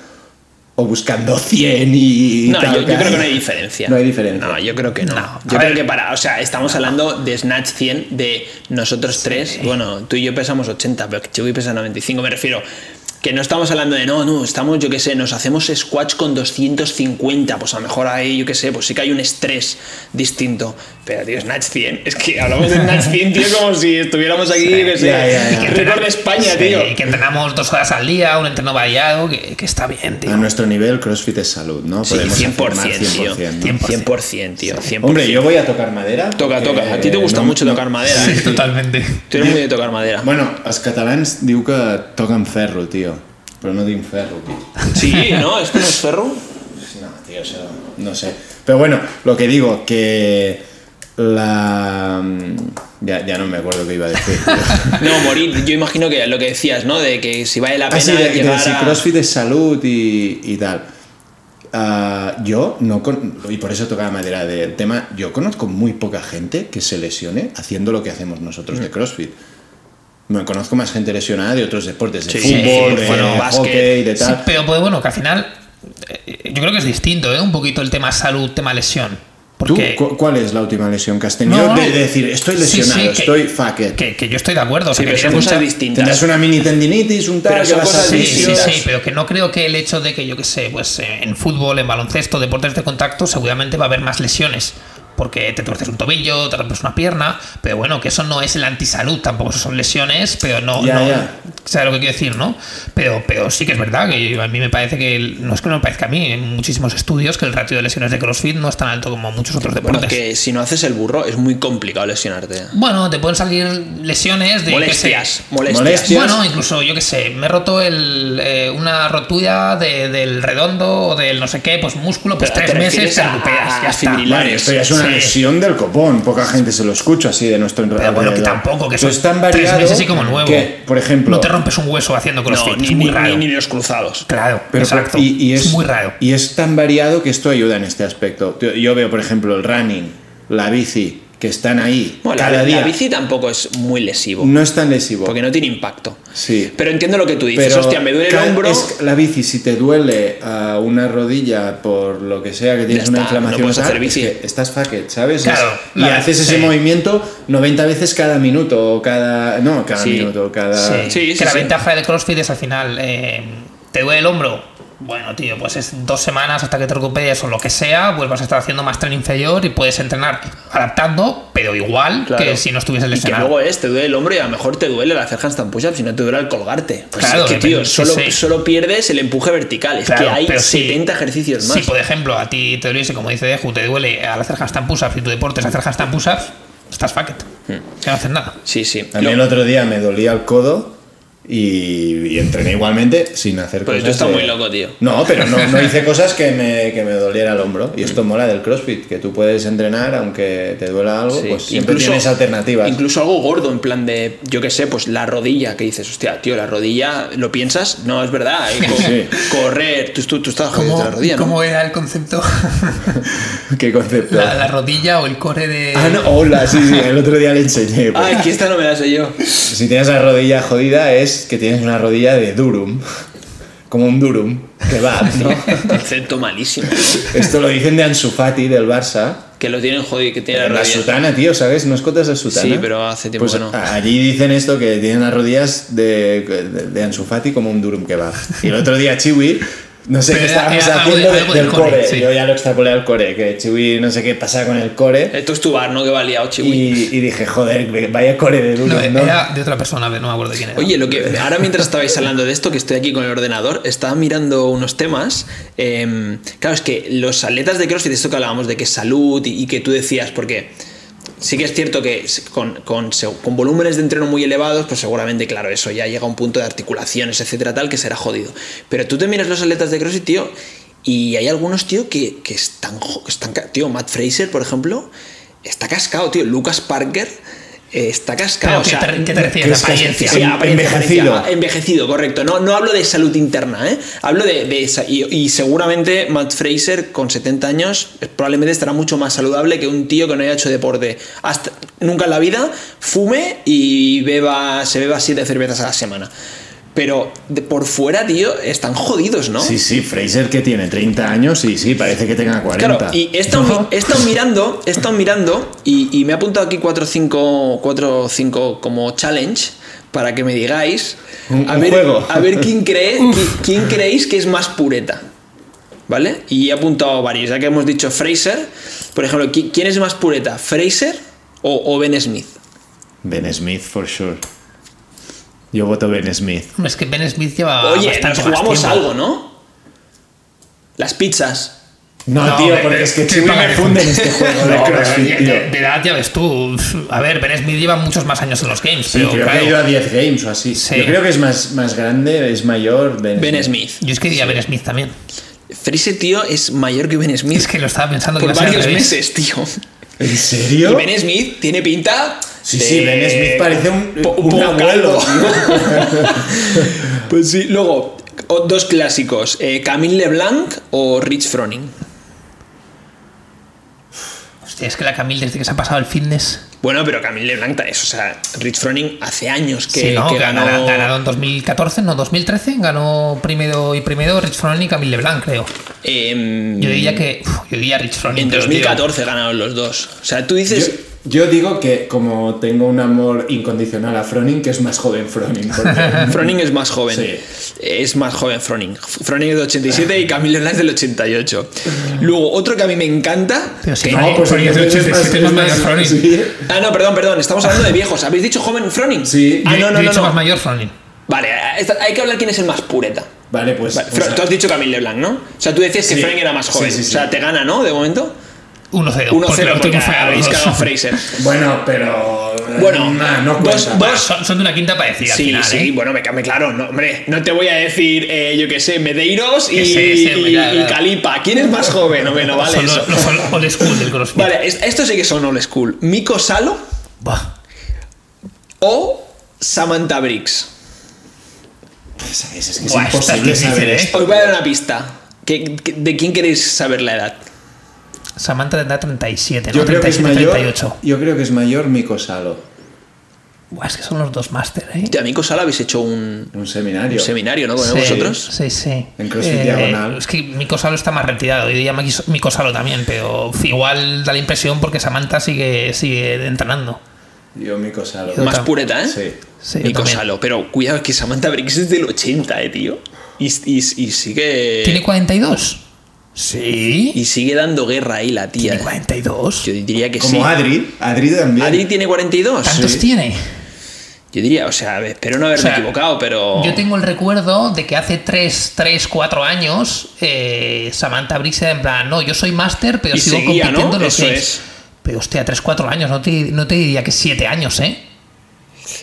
Speaker 2: ¿O buscando 100 y
Speaker 1: No,
Speaker 2: tal?
Speaker 1: yo, yo creo que no hay diferencia.
Speaker 2: No hay diferencia.
Speaker 1: No, yo creo que no.
Speaker 3: No.
Speaker 1: yo
Speaker 3: A
Speaker 1: creo
Speaker 3: ver.
Speaker 1: que para. O sea, estamos hablando de Snatch 100 de nosotros tres. Bueno, tú y yo pesamos 80, pero Chuy pesa 95. Me refiero. Que no estamos hablando de no, no, estamos, yo qué sé, nos hacemos squats con 250. Pues a lo mejor ahí, yo qué sé, pues sí que hay un estrés distinto. Pero, tío, Snatch 100. Es que hablamos de Snatch 100, tío, como si estuviéramos aquí,
Speaker 2: ya, ya, ya.
Speaker 1: récord de España,
Speaker 3: Sí,
Speaker 1: tío.
Speaker 3: Y que entrenamos dos horas al día, un entreno variado, que, que está bien, tío.
Speaker 2: A nuestro nivel, CrossFit es salud, ¿no?
Speaker 1: Sí,
Speaker 2: Podemos
Speaker 1: 100%,
Speaker 2: afirmar
Speaker 1: tío.
Speaker 2: 100%, ¿no?
Speaker 1: 100%, tío. 100%.
Speaker 2: Hombre, yo voy a tocar madera.
Speaker 1: Toca, toca. A ti te gusta
Speaker 2: no-
Speaker 1: mucho
Speaker 2: no-
Speaker 1: tocar madera.
Speaker 3: Sí,
Speaker 1: ¿eh?
Speaker 3: totalmente.
Speaker 1: Tú eres muy de tocar madera.
Speaker 2: Bueno, els catalans diu que toquen ferro, tio. Però no dic ferro, tio.
Speaker 1: Sí, ¿no? ¿Esto no es ferro?
Speaker 2: No, tío, eso no sé. Pero bueno, lo que digo, que la... Ya, ya no me acuerdo qué iba a decir. tío.
Speaker 1: No, morir. Yo imagino que lo que decías, ¿no? De que si vale la pena
Speaker 2: Ah, sí, de, de
Speaker 1: llegar
Speaker 2: si
Speaker 1: a...
Speaker 2: CrossFit es salud y, y tal. Ah, yo no con- y por eso tocaba madera del tema, yo conozco muy poca gente que se lesione haciendo lo que hacemos nosotros
Speaker 1: Mm.
Speaker 2: de CrossFit. Me conozco más gente lesionada de otros deportes, de
Speaker 1: Sí,
Speaker 2: fútbol,
Speaker 1: sí,
Speaker 2: de
Speaker 1: bueno, básquet.
Speaker 2: hockey, de
Speaker 3: Sí,
Speaker 2: tal.
Speaker 3: pero pues bueno, que al final eh, yo creo que es distinto, ¿eh? Un poquito el tema salud, tema lesión.
Speaker 2: ¿Tú
Speaker 3: Porque
Speaker 2: cuál es la última lesión que has tenido?
Speaker 3: No,
Speaker 2: de, de decir, estoy
Speaker 3: sí, sí,
Speaker 2: lesionado,
Speaker 3: que-
Speaker 2: estoy fuck it.
Speaker 3: que, que yo estoy de acuerdo. o sea,
Speaker 1: Sí,
Speaker 3: que
Speaker 1: pero son cosas distintas.
Speaker 2: Tendrás una mini tendinitis, un tal,
Speaker 1: Pero
Speaker 2: que
Speaker 1: son
Speaker 2: vas a
Speaker 1: cosas
Speaker 3: Sí, sí, sí, pero que no creo que el hecho de que, yo qué sé, pues eh, en fútbol, en baloncesto, deportes de contacto, seguramente va a haber más lesiones. Porque te tuerces un tobillo, te rompes una pierna, pero bueno, que eso no es el antisalud, tampoco eso son lesiones, pero no,
Speaker 2: Ya,
Speaker 3: no
Speaker 2: ya.
Speaker 3: ¿sabes lo que quiero decir, no? Pero, pero sí que es verdad que a mí me parece que, el- no es que no me parezca a mí, en muchísimos estudios que el ratio de lesiones de CrossFit no es tan alto como muchos otros
Speaker 1: Bueno,
Speaker 3: deportes.
Speaker 1: que si no haces el burro es muy complicado lesionarte.
Speaker 3: Bueno, te pueden salir lesiones de qué sé,
Speaker 1: Molestias, molestias.
Speaker 2: Molestias.
Speaker 3: Bueno, incluso, yo qué sé, me he roto el, eh, una rotura de- del redondo o del no sé qué, pues músculo, pues
Speaker 1: Pero
Speaker 3: tres
Speaker 1: te
Speaker 3: meses te
Speaker 1: a-
Speaker 3: recuperas, ya
Speaker 1: a
Speaker 3: está.
Speaker 2: Vale, esto ya es una
Speaker 3: Sí.
Speaker 2: lesión del copón. Poca gente se lo escucha así de nuestro
Speaker 3: Pero bueno, que tampoco, que son
Speaker 2: es tan
Speaker 3: tres
Speaker 2: variado
Speaker 3: meses y como nuevo.
Speaker 2: que, por ejemplo,
Speaker 3: No te rompes un hueso haciendo
Speaker 1: No,
Speaker 3: crossfit,
Speaker 1: ni,
Speaker 3: es muy
Speaker 1: ni-
Speaker 3: raro.
Speaker 1: ni- ni los cruzados.
Speaker 3: Claro,
Speaker 2: Pero,
Speaker 3: exacto.
Speaker 2: y, y es,
Speaker 3: es muy raro.
Speaker 2: Y es tan variado que esto ayuda en este aspecto. Yo- Yo veo, por ejemplo, el running, la bici, que están ahí
Speaker 1: Bueno, la,
Speaker 2: cada
Speaker 1: la
Speaker 2: día.
Speaker 1: bici tampoco es muy lesivo.
Speaker 2: no es tan lesivo.
Speaker 1: Porque no tiene impacto.
Speaker 2: Sí.
Speaker 1: Pero entiendo lo que tú dices.
Speaker 2: Pero
Speaker 1: Hostia, me duele el hombro.
Speaker 2: es la bici, si te duele a una rodilla por lo que sea, que tienes una inflamación,
Speaker 1: no puedes
Speaker 2: tal,
Speaker 1: hacer
Speaker 2: es
Speaker 1: bici.
Speaker 2: que estás fucked, ¿sabes?
Speaker 3: Claro,
Speaker 2: Es- y
Speaker 3: la-
Speaker 2: haces ese movimiento 90 veces cada minuto o cada. No, cada
Speaker 1: Sí.
Speaker 2: minuto, cada.
Speaker 3: Sí,
Speaker 1: Sí,
Speaker 3: que
Speaker 1: sí,
Speaker 3: la
Speaker 1: sí.
Speaker 3: ventaja del CrossFit es al final, eh, te duele el hombro, Bueno, tío, pues es dos semanas hasta que te recuperes o lo que sea, pues vas a estar haciendo más tren inferior y puedes entrenar adaptando, pero igual
Speaker 1: Claro.
Speaker 3: que si no estuvieses
Speaker 1: Y que
Speaker 3: lesionado.
Speaker 1: luego es, te duele el hombro y a lo mejor te duele el hacer handstand push-ups y no te duele el colgarte. Pues
Speaker 3: Claro,
Speaker 1: es que, tío, solo,
Speaker 3: sí.
Speaker 1: solo pierdes el empuje vertical. Es
Speaker 3: Claro,
Speaker 1: que hay
Speaker 3: pero si-
Speaker 1: 70 ejercicios más.
Speaker 3: Si, por ejemplo, a ti te doliese, como dice Deju, te duele al hacer handstand push-ups y tu deporte es hacer handstand push-ups, estás fucked.
Speaker 1: Hmm.
Speaker 3: Que no haces nada.
Speaker 1: Sí, sí.
Speaker 2: A mí el otro día me dolía el codo y, y entrené igualmente sin hacer
Speaker 1: Pero
Speaker 2: cosas.
Speaker 1: tú estás
Speaker 2: de-
Speaker 1: muy loco, tío.
Speaker 2: No, pero no, no hice cosas que me, que me doliera el hombro. Y esto mola del CrossFit, que tú puedes entrenar aunque te duela algo,
Speaker 1: Sí.
Speaker 2: pues siempre tienes alternativas.
Speaker 1: Incluso algo gordo, en plan de, yo qué sé, pues la rodilla, que dices, hostia, tío, la rodilla, ¿lo piensas? No, es verdad. co-
Speaker 2: Sí.
Speaker 1: Correr, tú, tú, tú estás jodido de la rodilla, ¿no?
Speaker 3: ¿Cómo era el concepto?
Speaker 2: ¿Qué concepto?
Speaker 3: la, la rodilla o el core de.
Speaker 2: Ah, no, hola, sí, sí, el otro día le enseñé. pues.
Speaker 1: Ah, es que esta no me la sé yo.
Speaker 2: Si tienes la rodilla jodida es que tienes una rodilla de durum. Como un durum, que va, ¿no?
Speaker 1: Concepto malísimo.
Speaker 2: Esto lo dicen de Ansu Fati, del Barça.
Speaker 1: Que lo tienen jodido, que tiene la
Speaker 2: La
Speaker 1: rodilla.
Speaker 2: sutana, tío, ¿sabes? ¿No escotas de sutana?
Speaker 1: Sí, pero hace tiempo
Speaker 2: Pues
Speaker 1: que no.
Speaker 2: allí dicen esto, que tienen las rodillas de, de, de Ansu Fati como un durum que va. Y el otro día Chiwi, no sé
Speaker 3: Pero
Speaker 2: qué estábamos haciendo de-
Speaker 3: del core,
Speaker 2: core.
Speaker 3: sí.
Speaker 2: Yo ya lo extrapolé al core, que Chiwi no sé qué pasa con el core.
Speaker 1: Esto es tu bar, ¿no? Que va liado, chiwi.
Speaker 2: Y, y dije, joder, vaya core de durum,
Speaker 3: No,
Speaker 2: ¿no?
Speaker 3: era de otra persona, pero no me acuerdo de quién era.
Speaker 1: Oye, lo que ahora mientras estabais hablando de esto, que estoy aquí con el ordenador, estaba mirando unos temas. eh, claro, es que los atletas de CrossFit, esto que hablábamos de que salud y, y que tú decías, porque sí que es cierto que con, con, con volúmenes de entreno muy elevados, pues seguramente, claro, eso ya llega a un punto de articulaciones, etcétera, tal, que será jodido. Pero tú te miras los atletas de CrossFit, tío, y hay algunos, tío, que, que están, están. Tío, Matt Fraser, por ejemplo, está cascado, tío. Lucas Parker. Está cascado. O
Speaker 3: ¿qué
Speaker 1: sea,
Speaker 3: te- qué te refieres?
Speaker 2: que es que-
Speaker 3: Apariencia.
Speaker 1: Sí,
Speaker 2: En-
Speaker 1: apariencia,
Speaker 2: envejecido.
Speaker 1: apariencia. Envejecido, correcto. No, no hablo de salud interna, ¿eh? Hablo de, de esa. Y, y seguramente Matt Fraser, con 70 años, probablemente estará mucho más saludable que un tío que no haya hecho deporte hasta, nunca en la vida, fume y beba, se beba siete cervezas a la semana. Pero de- por fuera, tío, están jodidos, ¿no?
Speaker 2: Sí, sí, Fraser que tiene 30 años y sí, parece que tenga 40.
Speaker 1: Claro, y he estado, mi- he estado mirando, he estado mirando y, y me he apuntado aquí 4 o 5, 4 o 5 como challenge para que me digáis
Speaker 2: Un-
Speaker 1: a,
Speaker 2: un
Speaker 1: ver,
Speaker 2: juego.
Speaker 1: a ver quién cree, qui- quién creéis que es más pureta. ¿Vale? Y he apuntado varios, ya que hemos dicho Fraser, por ejemplo, ¿qui- ¿quién es más pureta? ¿Fraser o, o Ben Smith?
Speaker 2: Ben Smith, for sure. Yo voto Ben Smith.
Speaker 3: Es que Ben Smith lleva.
Speaker 1: Oye,
Speaker 3: bastante
Speaker 1: nos jugamos algo, ¿no? Las pizzas.
Speaker 2: No,
Speaker 3: No,
Speaker 2: tío, porque es que
Speaker 3: ¿qué
Speaker 2: Chiwi
Speaker 3: paga
Speaker 2: me funde en este juego de
Speaker 3: No, pero
Speaker 2: CrossFit,
Speaker 3: de, edad ya ves tú. A ver, Ben Smith lleva muchos más años en los games.
Speaker 2: Sí,
Speaker 3: pero
Speaker 2: creo
Speaker 3: claro,
Speaker 2: que ha ido a 10 games o así.
Speaker 3: Sí.
Speaker 2: Yo creo que es más, más grande, es mayor Ben,
Speaker 1: Ben Smith.
Speaker 3: Yo es que diría Ben Smith también.
Speaker 1: Fraser, tío, es mayor que Ben Smith
Speaker 3: Es que lo estaba pensando que
Speaker 1: por varios meses, tío.
Speaker 2: ¿En
Speaker 1: Y
Speaker 2: serio?
Speaker 1: Ben Smith tiene pinta.
Speaker 2: Sí,
Speaker 1: de-
Speaker 2: sí, Ben Smith parece un,
Speaker 1: po-
Speaker 2: un abuelo.
Speaker 1: Pues sí, luego, dos clásicos: eh, Camille Leblanc o Rich Froning.
Speaker 3: Hostia, es que la Camille, desde que se ha pasado el fitness.
Speaker 1: Bueno, pero Camille Leblanc es, o sea, Rich Froning hace años que,
Speaker 3: sí, ¿no?
Speaker 1: que ganó.
Speaker 3: ganado en 2014, no, 2013. Ganó primero y primero Rich Froning y Camille Leblanc, creo.
Speaker 1: em,
Speaker 3: Yo diría que. uf, yo diría Rich Froning.
Speaker 1: en
Speaker 3: pero, tío,
Speaker 1: 2014 ganaron los dos. O sea, tú dices.
Speaker 2: yo digo que como tengo un amor incondicional a Froning, que es más joven Froning. porque-
Speaker 1: Froning es más joven.
Speaker 2: Sí.
Speaker 1: Es más joven Froning. Froning es del 87 y Camille Leblanc es del 88. Luego, otro que a mí me encanta.
Speaker 3: Pero si
Speaker 1: que-
Speaker 3: no, pues Froning es de
Speaker 2: entonces
Speaker 3: 87, es más mayor Froning.
Speaker 2: sí.
Speaker 1: Ah, no, perdón, perdón. Estamos hablando de viejos. ¿Habéis dicho joven Froning?
Speaker 2: Sí.
Speaker 1: Ah,
Speaker 3: Yo-
Speaker 1: no,
Speaker 3: yo
Speaker 1: no,
Speaker 3: he dicho
Speaker 1: no.
Speaker 3: más mayor Froning.
Speaker 1: Vale, hay que hablar quién es el más pureta.
Speaker 2: Vale, pues...
Speaker 1: Vale,
Speaker 2: pues
Speaker 1: Fro- tú has dicho Camille Leblanc, ¿no? O sea, tú decías que
Speaker 2: Sí.
Speaker 1: Froning era más joven.
Speaker 2: Sí, sí, sí.
Speaker 1: O sea, te gana, ¿no? De momento.
Speaker 3: 1-0.
Speaker 1: 1-0
Speaker 3: porque lo
Speaker 1: porque
Speaker 3: tengo feo,
Speaker 1: habéis
Speaker 3: los dos.
Speaker 1: cagado a Fraser.
Speaker 2: Bueno, pero... eh,
Speaker 1: Bueno,
Speaker 2: nah, no cuenta.
Speaker 1: dos-
Speaker 3: Son, son de una quinta parecida
Speaker 1: Sí,
Speaker 3: al final,
Speaker 1: sí,
Speaker 3: ¿eh?
Speaker 1: bueno, me me claro, no, hombre, no te voy a decir, eh, yo qué sé, Medeiros y,
Speaker 3: Que sí, hombre,
Speaker 1: y-
Speaker 3: claro,
Speaker 1: y. Calipa. ¿Quién es más joven? Hombre, no vale
Speaker 3: son
Speaker 1: eso.
Speaker 3: los, los old- school del CrossFit.
Speaker 1: Vale, es- estos sí que son old school. Miko Salo
Speaker 3: Buah.
Speaker 1: o Samantha Briggs.
Speaker 2: Es que es
Speaker 3: Buah, esta es
Speaker 2: imposible
Speaker 3: difícil,
Speaker 2: saber
Speaker 3: ¿eh?
Speaker 2: esto.
Speaker 1: Os voy a dar una pista. ¿Qué- qué- ¿De quién queréis saber la edad?
Speaker 3: Samantha tendrá 37, ¿no?
Speaker 2: Yo creo que es
Speaker 3: 37,
Speaker 2: mayor...
Speaker 3: 38.
Speaker 2: Yo creo que es mayor Miko Salo.
Speaker 3: Buah, es que son los dos máster, ¿eh?
Speaker 1: Miko Salo habéis hecho un,
Speaker 2: Un seminario.
Speaker 1: un seminario, ¿no? Con
Speaker 3: Sí,
Speaker 1: vosotros.
Speaker 3: Sí, sí.
Speaker 2: En CrossFit Diagonal.
Speaker 3: Es que Miko Salo está más retirado. Yo diría Maki- Miko Salo también, pero igual da la impresión porque Samantha sigue, sigue entrenando.
Speaker 2: Yo Miko Salo.
Speaker 3: Yo
Speaker 1: Más pureta, ¿eh?
Speaker 2: Sí.
Speaker 3: Sí,
Speaker 1: Miko. Salo. Pero cuidado, que Samantha Briggs es del 80, ¿eh, tío? Y, y- y sigue.
Speaker 3: ¿Tiene 42? Sí.
Speaker 1: Y sigue dando guerra ahí la tía.
Speaker 3: ¿Tiene 42?
Speaker 1: Yo diría que
Speaker 2: Como
Speaker 1: sí.
Speaker 2: Adri. Adri también.
Speaker 1: Adri tiene 42.
Speaker 3: ¿Cuántos
Speaker 2: Sí.
Speaker 3: tiene?
Speaker 1: Yo diría, o sea, espero no haberme
Speaker 3: O sea,
Speaker 1: equivocado, pero.
Speaker 3: Yo tengo el recuerdo de que hace 3, 3 4 años eh, Samantha Briggs era en plan, no, yo soy máster, pero
Speaker 1: Y
Speaker 3: sigo
Speaker 1: seguía, ¿no?
Speaker 3: compitiendo en los
Speaker 1: Eso
Speaker 3: games".
Speaker 1: es.
Speaker 3: Pero hostia, 3, 4 años, no te, no te diría que 7 años, ¿eh?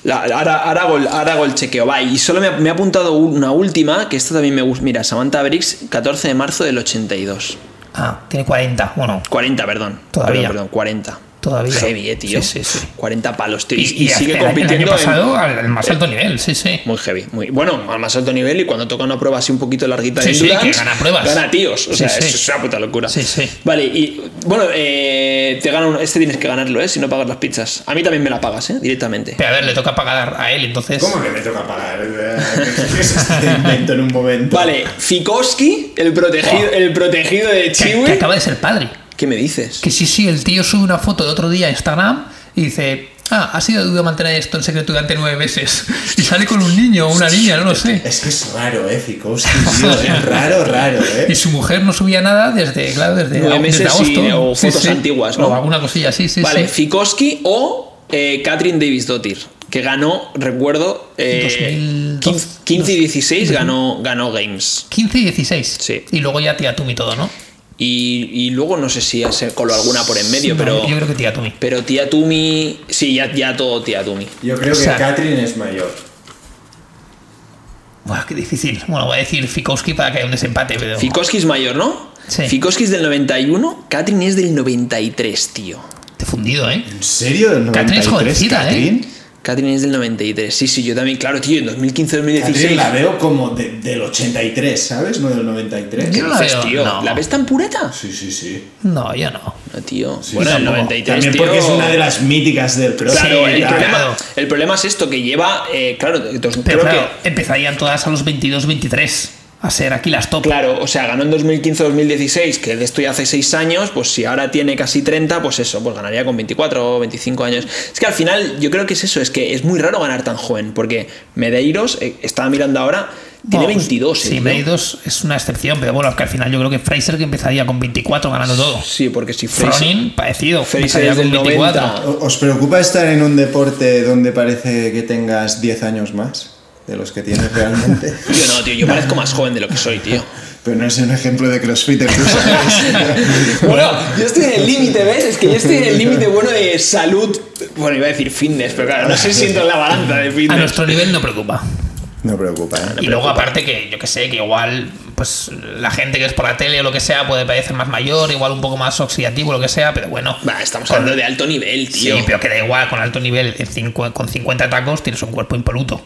Speaker 1: La- ahora, ahora, hago el, ahora hago el chequeo. Va, y solo me ha, me ha apuntado una última, que esta también me gusta. Mira, Samantha Briggs, 14 de marzo del 82.
Speaker 3: Ah, tiene 40, bueno,
Speaker 1: 40, perdón.
Speaker 3: Todavía.
Speaker 1: Perdón, perdón, 40.
Speaker 3: Todavía.
Speaker 1: Heavy, eh, tío.
Speaker 3: Sí, sí, sí.
Speaker 1: 40 palos, tío. Y,
Speaker 3: Y,
Speaker 1: y sigue
Speaker 3: el año-
Speaker 1: compitiendo
Speaker 3: el año
Speaker 1: en-
Speaker 3: pasado al, al más alto nivel, sí, sí.
Speaker 1: Muy heavy, muy bueno, al más alto nivel y cuando toca una prueba así un poquito larguita de
Speaker 3: Sí, sí,
Speaker 1: endurance,
Speaker 3: que gana pruebas.
Speaker 1: Gana tíos, o
Speaker 3: Sí,
Speaker 1: sea,
Speaker 3: sí.
Speaker 1: es una puta locura.
Speaker 3: Sí, sí.
Speaker 1: Vale, y bueno, eh, te gana un- este tienes que ganarlo, ¿eh? Si no pagas las pizzas. A mí también me la pagas, ¿eh? Directamente.
Speaker 3: Pero a ver, le toca pagar a él, entonces.
Speaker 2: ¿Cómo que me toca pagar? ¿Qué es este invento en un momento?
Speaker 1: Vale, Fikowski, el protegido,
Speaker 3: Oh.
Speaker 1: el protegido de
Speaker 3: Que,
Speaker 1: Chiwi.
Speaker 3: que acaba de ser padre.
Speaker 1: ¿Qué me dices?
Speaker 3: Que sí, sí, el tío sube una foto de otro día a Instagram y dice, ah, ha sido duro mantener esto en secreto durante nueve meses. Y sale con un niño o una niña, no lo sé.
Speaker 2: Es que es raro, ¿eh? Tío. Es raro, raro,
Speaker 3: Y
Speaker 2: ¿eh?
Speaker 3: su mujer no subía nada desde, claro, desde,
Speaker 1: Nueve
Speaker 3: desde
Speaker 1: meses y-
Speaker 3: agosto.
Speaker 1: o fotos antiguas, ¿no?
Speaker 3: O alguna cosilla, sí, sí,
Speaker 1: vale,
Speaker 3: sí.
Speaker 1: Fikowski o eh, Catherine Davis Dottir, que ganó, recuerdo, eh,
Speaker 3: 2012,
Speaker 1: 15 y 16 ganó, ganó Games.
Speaker 3: 15 y 16.
Speaker 1: Sí.
Speaker 3: Y luego ya Tía Tumi todo, ¿no?
Speaker 1: Y, y luego no sé si se coló alguna por en medio,
Speaker 3: No,
Speaker 1: pero.
Speaker 3: Yo creo que Tía Tumi.
Speaker 1: Pero tía Tumi. Sí, ya, ya todo tía Tumi.
Speaker 2: Yo creo
Speaker 3: O sea-
Speaker 2: que Catherine es mayor.
Speaker 3: Buah, qué difícil. Bueno, voy a decir Fikowski para que haya un desempate, pero.
Speaker 1: Fikowski es mayor, ¿no?
Speaker 3: Sí.
Speaker 1: Fikowski es del 91, Catherine es del 93, tío.
Speaker 3: Te he fundido, ¿eh?
Speaker 2: ¿En serio? ¿El
Speaker 3: Catherine es
Speaker 2: 93,
Speaker 3: jovencita, ¿eh?
Speaker 2: Catherine?
Speaker 1: Es del 93. Sí, sí, yo también, claro, tío, en 2015-2016.
Speaker 2: Catherine la veo como de- del 83, ¿sabes? No del 93.
Speaker 1: ¿Qué
Speaker 3: Yo la
Speaker 1: dices,
Speaker 3: veo,
Speaker 1: tío?
Speaker 3: no.
Speaker 1: ¿La ves tan pureta?
Speaker 2: Sí, sí, sí.
Speaker 3: No, yo no.
Speaker 1: No, tío.
Speaker 2: Sí,
Speaker 1: bueno, el
Speaker 2: tampoco.
Speaker 1: 93,
Speaker 2: También
Speaker 1: tío.
Speaker 2: porque es una de las míticas del cross.
Speaker 1: Claro,
Speaker 3: Sí,
Speaker 1: el,
Speaker 3: claro.
Speaker 1: problema, el problema es esto, que lleva. eh, claro, dos-
Speaker 3: Pero
Speaker 1: creo
Speaker 3: claro,
Speaker 1: que.
Speaker 3: empezarían todas a los 22, 23 a ser aquí las top.
Speaker 1: Claro, o sea, ganó en 2015-2016, que de esto ya hace 6 años, pues si ahora tiene casi 30, pues eso, pues ganaría con 24 o 25 años. Es que al final yo creo que es eso, es que es muy raro ganar tan joven, porque Medeiros, eh, estaba mirando ahora, tiene
Speaker 3: Vamos,
Speaker 1: 22. eh,
Speaker 3: Sí. Medeiros es una excepción, pero bueno, es que al final yo creo que Fraser que empezaría con 24 ganando todo.
Speaker 1: Sí, porque si Fraser,
Speaker 3: Fronin, parecido,
Speaker 1: Fraser
Speaker 3: empezaría
Speaker 1: es del
Speaker 3: con 24.
Speaker 1: 90.
Speaker 2: ¿O- ¿Os preocupa estar en un deporte donde parece que tengas 10 años más de los que tienes realmente?
Speaker 1: Yo no, tío, yo parezco más joven de lo que soy, tío.
Speaker 2: Pero no es un ejemplo de crossfitter, tú sabes.
Speaker 1: Bueno, yo estoy en el límite, ¿ves? Es que yo estoy en el límite bueno de salud. Bueno, iba a decir fitness, pero claro, no sé si siento en la balanza de
Speaker 3: A
Speaker 1: fitness.
Speaker 3: nuestro nivel no preocupa.
Speaker 2: No preocupa, ¿eh?
Speaker 3: y luego aparte que yo que sé, que igual pues la gente que es por la tele o lo que sea puede parecer más mayor, igual un poco más oxidativo, lo que sea, pero bueno.
Speaker 1: Va, estamos
Speaker 3: Con-
Speaker 1: hablando de alto nivel, tío.
Speaker 3: Sí, pero que da igual, con alto nivel, con 50 tacos tienes un cuerpo impoluto.